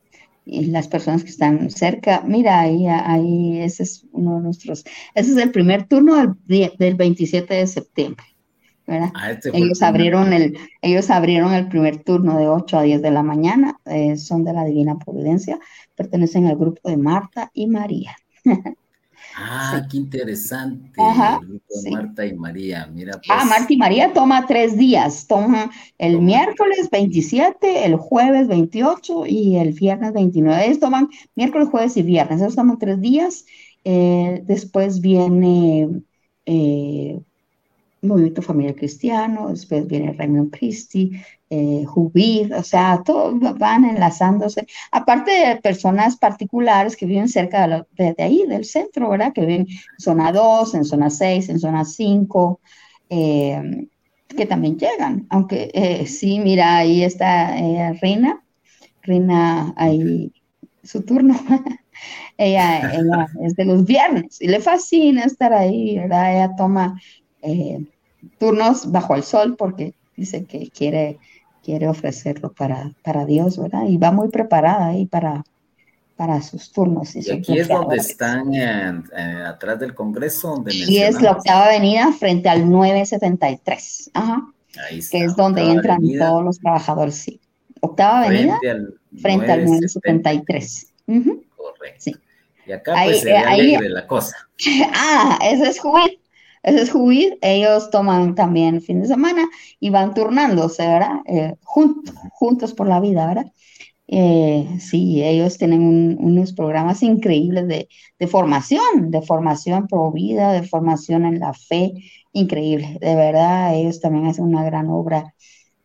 Y las personas que están cerca, mira, ahí, ahí, ese es uno de nuestros, ese es el primer turno del, del 27 de septiembre. Ah, este ellos, abrieron el, ellos abrieron el primer turno de 8 a 10 de la mañana, eh, son de la Divina Providencia, pertenecen al grupo de Marta y María. ah, qué interesante. el grupo de Marta y María, mira. Ah, pues. Marta y María toma tres días, toma el miércoles 27, el jueves 28 y el viernes 29. Ellos toman miércoles, jueves y viernes, ellos toman tres días. Eh, después viene... Eh, Movimiento Familiar Cristiano, después viene Raymond Christie, eh, Jubir, o sea, todos van enlazándose, aparte de personas particulares que viven cerca de, ahí, del centro, ¿verdad? Que viven en zona 2, en zona 6, en zona 5, eh, que también llegan, aunque eh, sí, mira, ahí está eh, Reina, Reina, ahí su turno. ella, ella, es de los viernes y le fascina estar ahí, ¿verdad? Ella toma eh, turnos bajo el sol porque dice que quiere, quiere ofrecerlo para, para Dios, ¿verdad? Y va muy preparada ahí para, para sus turnos. Y, aquí es donde están atrás del Congreso. Donde y es la octava avenida frente al 973. Ajá. Ahí está, que es donde entran todos los trabajadores, sí. Octava avenida frente al, 973. Correcto. Sí. Y acá pues se ahí, la cosa. Ah, ese es Juventud. Ese es ellos toman también fin de semana y van turnándose, ¿verdad? Eh, juntos por la vida, ¿verdad? Eh, sí, ellos tienen unos programas increíbles de, formación, de formación pro vida, de formación en la fe, increíble. De verdad, ellos también hacen una gran obra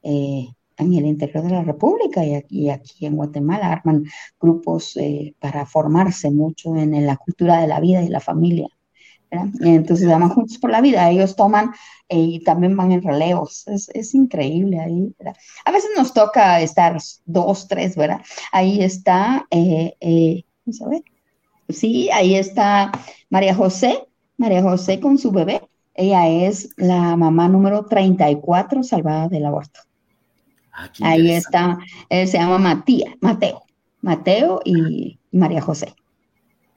eh, en el interior de la República y aquí, aquí en Guatemala. Arman grupos para formarse mucho en la cultura de la vida y la familia. Entonces van juntos por la vida, ellos toman eh, y también van en relevos, es, increíble ahí, A veces nos toca estar dos, tres, ¿verdad? Ahí está, eh, eh, vamos a ver, sí, ahí está María José, María José con su bebé, ella es la mamá número 34 salvada del aborto. Ah, ahí está, él se llama Matías, Mateo, Mateo y María José.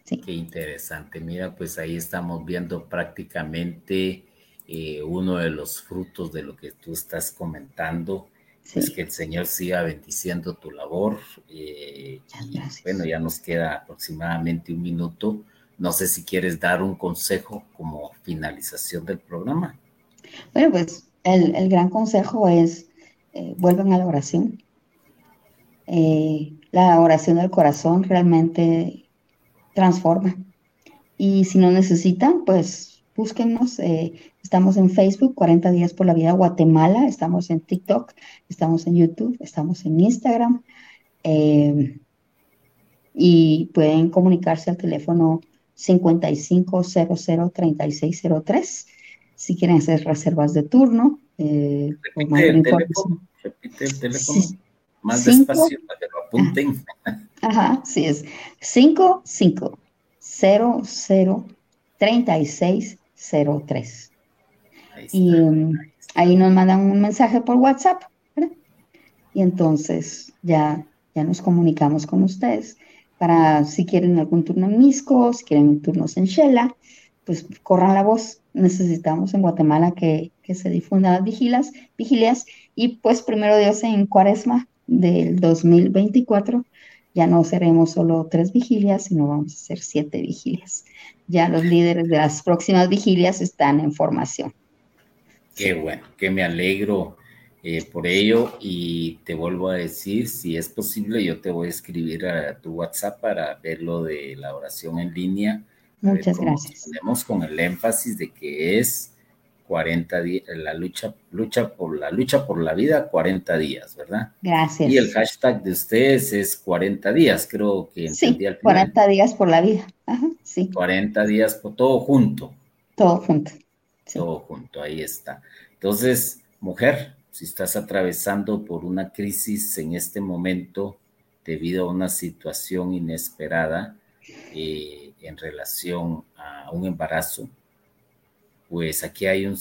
Qué interesante. Mira, pues ahí estamos viendo prácticamente eh, uno de los frutos de lo que tú estás comentando. Es que el Señor siga bendiciendo tu labor. Eh, bueno, ya nos queda aproximadamente un minuto. No sé si quieres dar un consejo como finalización del programa. Bueno, pues el, gran consejo es eh, vuelvan a la oración. la oración del corazón realmente transforma. Y si no necesitan, pues búsquenos. Eh, estamos en Facebook, 40 días por la vida Guatemala, estamos en TikTok, estamos en YouTube, estamos en Instagram. Eh, y pueden comunicarse al teléfono 55003603 si quieren hacer reservas de turno. Eh, repite, el teléfono, repite el teléfono, más despacio para que lo apunten. Ajá, sí, es 55003603. Y um, ahí nos mandan un mensaje por WhatsApp, Y entonces ya, ya nos comunicamos con ustedes para si quieren algún turno en Misco, si quieren turnos en Shela, pues corran la voz. Necesitamos en Guatemala que, que se difundan las vigilas, vigilias y pues primero Dios en cuaresma del 2024 ya no seremos solo tres vigilias, sino vamos a hacer siete vigilias. Ya los líderes de las próximas vigilias están en formación. Qué bueno, que me alegro eh, por ello y te vuelvo a decir, si es posible, yo te voy a escribir a tu WhatsApp para ver lo de la oración en línea. Muchas gracias. Tenemos con el énfasis de que es 40 días, la lucha, lucha por la lucha por la vida, 40 días, ¿verdad? Gracias. Y el hashtag de ustedes es 40 días, creo que sí, 40 días por la vida. Ajá, sí. 40 días por todo junto. Todo junto. Todo junto, ahí está. Entonces, mujer, si estás atravesando por una crisis en este momento, debido a una situación inesperada eh, en relación a un embarazo, pues aquí hay un,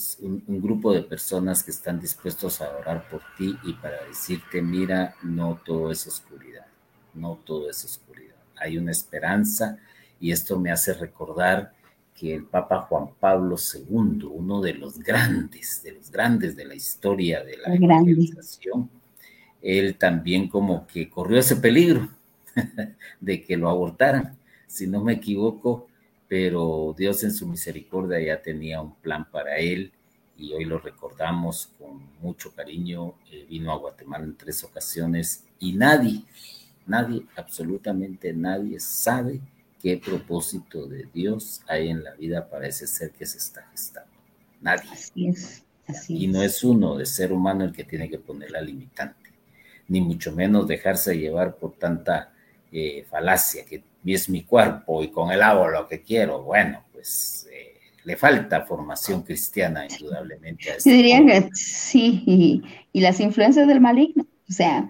grupo de personas que están dispuestos a orar por ti y para decirte, mira, no todo es oscuridad, no todo es oscuridad. Hay una esperanza y esto me hace recordar que el Papa Juan Pablo II, uno de los grandes, de los grandes de la historia de la evangelización, él también como que corrió ese peligro de que lo abortaran, si no me equivoco, pero Dios en su misericordia ya tenía un plan para él y hoy lo recordamos con mucho cariño. Eh, vino a Guatemala en tres ocasiones y nadie, nadie, absolutamente nadie sabe qué propósito de Dios hay en la vida para ese ser que se está gestando. Nadie. Así es. Así y no es uno de ser humano el que tiene que poner la limitante, ni mucho menos dejarse llevar por tanta eh, falacia que es mi cuerpo y con él hago lo que quiero. Bueno, pues eh, le falta formación cristiana indudablemente. A este diría que sí, y, y las influencias del maligno, o sea,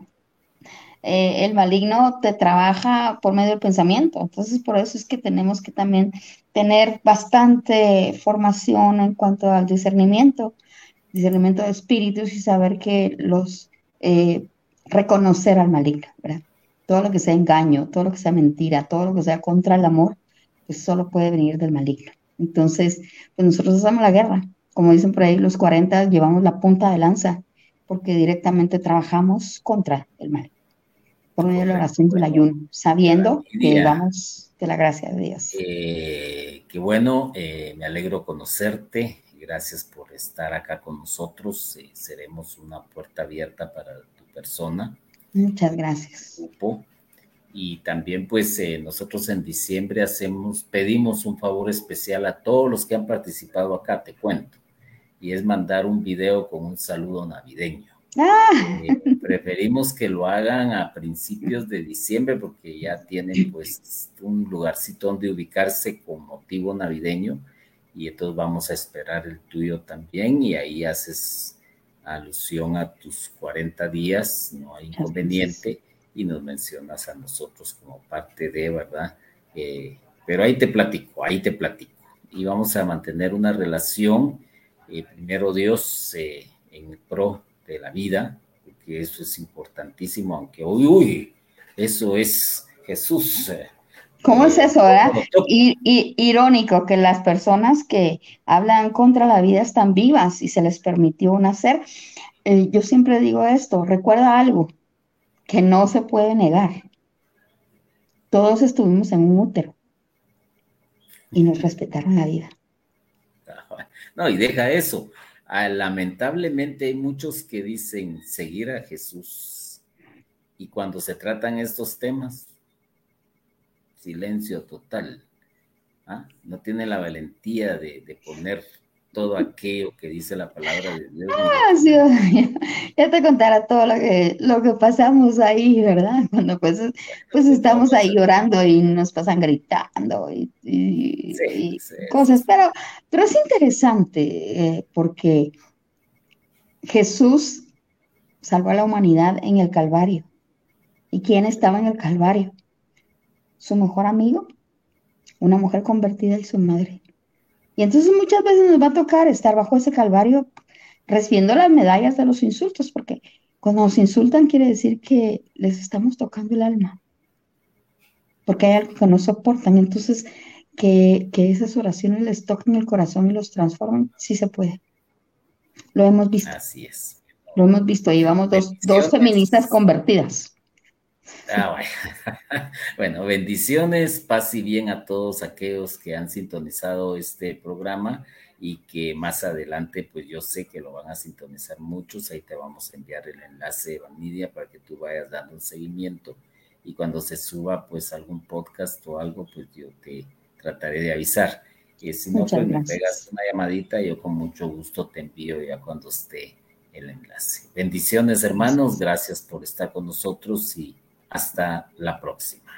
eh, el maligno te trabaja por medio del pensamiento. Entonces, por eso es que tenemos que también tener bastante formación en cuanto al discernimiento, discernimiento de espíritus y saber que los, eh, reconocer al maligno, ¿verdad? Todo lo que sea engaño, todo lo que sea mentira, todo lo que sea contra el amor, pues solo puede venir del maligno. Entonces, pues nosotros hacemos la guerra. Como dicen por ahí, los 40 llevamos la punta de lanza porque directamente trabajamos contra el mal por medio de la oración del ayuno, sabiendo que vamos de la gracia de Dios. Eh, qué bueno, eh, me alegro conocerte. Gracias por estar acá con nosotros. Eh, seremos una puerta abierta para tu persona. Muchas gracias. Y también pues nosotros en diciembre hacemos, pedimos un favor especial a todos los que han participado acá, te cuento, y es mandar un video con un saludo navideño. Ah. Eh, preferimos que lo hagan a principios de diciembre porque ya tienen pues un lugarcito donde ubicarse con motivo navideño y entonces vamos a esperar el tuyo también y ahí haces alusión a tus 40 días, no hay inconveniente y nos mencionas a nosotros como parte de, ¿verdad? Eh, pero ahí te platico, ahí te platico y vamos a mantener una relación, eh, primero Dios, en pro de la vida, porque eso es importantísimo, aunque uy, uy, eso es Jesús. ¿Cómo es eso, verdad? Y, irónico que las personas que hablan contra la vida están vivas y se les permitió nacer. Eh, yo siempre digo esto, recuerda algo que no se puede negar. Todos estuvimos en un útero y nos respetaron la vida. No, y deja eso. Ah, lamentablemente hay muchos que dicen seguir a Jesús y cuando se tratan estos temas, silencio total. ¿ah? No tiene la valentía de, poner todo aquello que dice la palabra de Dios. Ah, sí, ya te contará todo lo que, lo que pasamos ahí, ¿verdad? Cuando pues, pues estamos ahí llorando y nos pasan gritando y, cosas, pero, pero es interesante eh, porque Jesús salvó a la humanidad en el Calvario. ¿Y quién estaba en el Calvario? Su mejor amigo, una mujer convertida y su madre. Y entonces muchas veces nos va a tocar estar bajo ese calvario recibiendo las medallas de los insultos, porque cuando nos insultan quiere decir que les estamos tocando el alma, porque hay algo que no soportan. Entonces, que, esas oraciones les toquen el corazón y los transformen, sí se puede. Lo hemos visto. Así es. Lo hemos visto. Llevamos dos, dos feministas convertidas. Ah, bueno. bendiciones, paz y bien a todos aquellos que han sintonizado este programa y que más adelante, pues yo sé que lo van a sintonizar muchos. Ahí te vamos a enviar el enlace, Vanidia, para que tú vayas dando un seguimiento. Y cuando se suba, pues algún podcast o algo, pues yo te trataré de avisar. Y si no, pues me pegas una llamadita, yo con mucho gusto te envío ya cuando esté el enlace. Bendiciones, hermanos. Gracias por estar con nosotros y hasta la próxima.